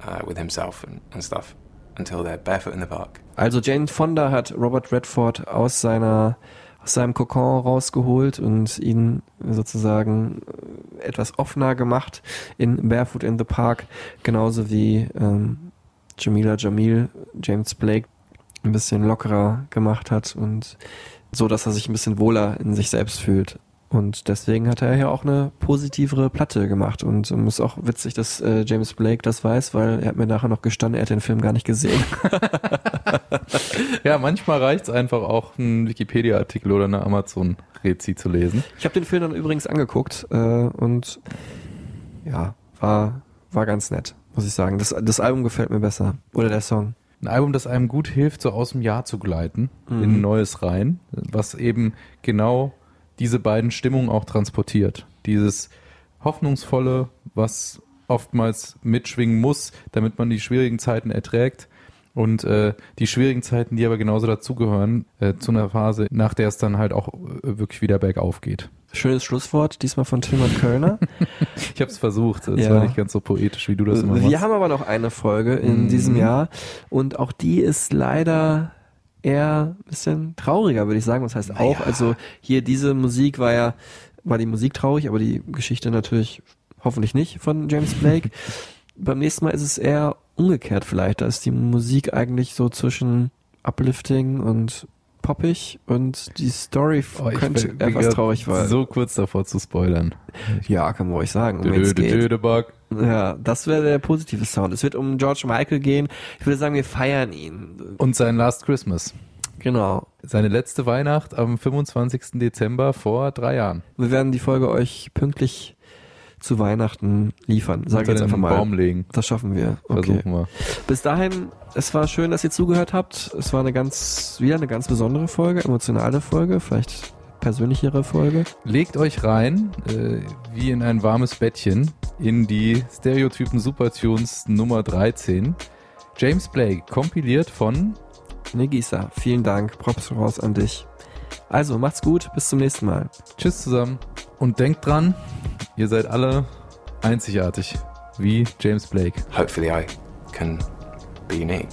uh, with himself and, and stuff until they're barefoot in the park. Also Jane Fonda hat Robert Redford aus seiner aus seinem Kokon rausgeholt und ihn sozusagen äh, etwas offener gemacht in Barefoot in the Park, genauso wie ähm, Jamila Jamil James Blake ein bisschen lockerer gemacht hat und so, dass er sich ein bisschen wohler in sich selbst fühlt. Und deswegen hat er ja auch eine positivere Platte gemacht. Und ähm, ist auch witzig, dass äh, James Blake das weiß, weil er hat mir nachher noch gestanden, er hat den Film gar nicht gesehen. [laughs] Ja, manchmal reicht's einfach auch, einen Wikipedia-Artikel oder eine Amazon-Rezi zu lesen. Ich habe den Film dann übrigens angeguckt äh, und ja, war, war ganz nett, muss ich sagen. Das, das Album gefällt mir besser. Oder der Song. Ein Album, das einem gut hilft, so aus dem Jahr zu gleiten, Mhm. in ein neues rein, was eben genau diese beiden Stimmungen auch transportiert. Dieses Hoffnungsvolle, was oftmals mitschwingen muss, damit man die schwierigen Zeiten erträgt. Und äh, die schwierigen Zeiten, die aber genauso dazugehören, äh, zu einer Phase, nach der es dann halt auch äh, wirklich wieder bergauf geht. Schönes Schlusswort, diesmal von Tilman Kölner. [laughs] Ich habe es versucht, es Ja. war nicht ganz so poetisch, wie du das immer Wir machst. haben aber noch eine Folge in Mhm. diesem Jahr und auch die ist leider eher ein bisschen trauriger, würde ich sagen. Was heißt auch, also hier diese Musik war ja, war die Musik traurig, aber die Geschichte natürlich hoffentlich nicht von James Blake. [laughs] Beim nächsten Mal ist es eher umgekehrt vielleicht. Da ist die Musik eigentlich so zwischen uplifting und poppig und die Story Oh, ich könnte bin- bin etwas grad traurig werden. So kurz davor zu spoilern. Ja, kann man ruhig sagen. um Dö, dö, geht. dö, dö, Bug. Ja, das wäre der positive Sound. Es wird um George Michael gehen. Ich würde sagen, wir feiern ihn. Und sein Last Christmas. Genau. Seine letzte Weihnacht am 25. Dezember vor drei Jahren. Wir werden die Folge euch pünktlich zu Weihnachten liefern. Sag jetzt einfach mal. Baum legen. Das schaffen wir. Okay. Versuchen wir. Bis dahin, es war schön, dass ihr zugehört habt. Es war eine ganz, wieder eine ganz besondere Folge, emotionale Folge, vielleicht persönlichere Folge. Legt euch rein, äh, wie in ein warmes Bettchen, in die Stereotypen Supertunes Nummer 13. James Blake, kompiliert von Negisa, vielen Dank. Props raus an dich. Also, macht's gut. Bis zum nächsten Mal. Tschüss zusammen. Und denkt dran, ihr seid alle einzigartig, wie James Blake. Hopefully, I can be unique.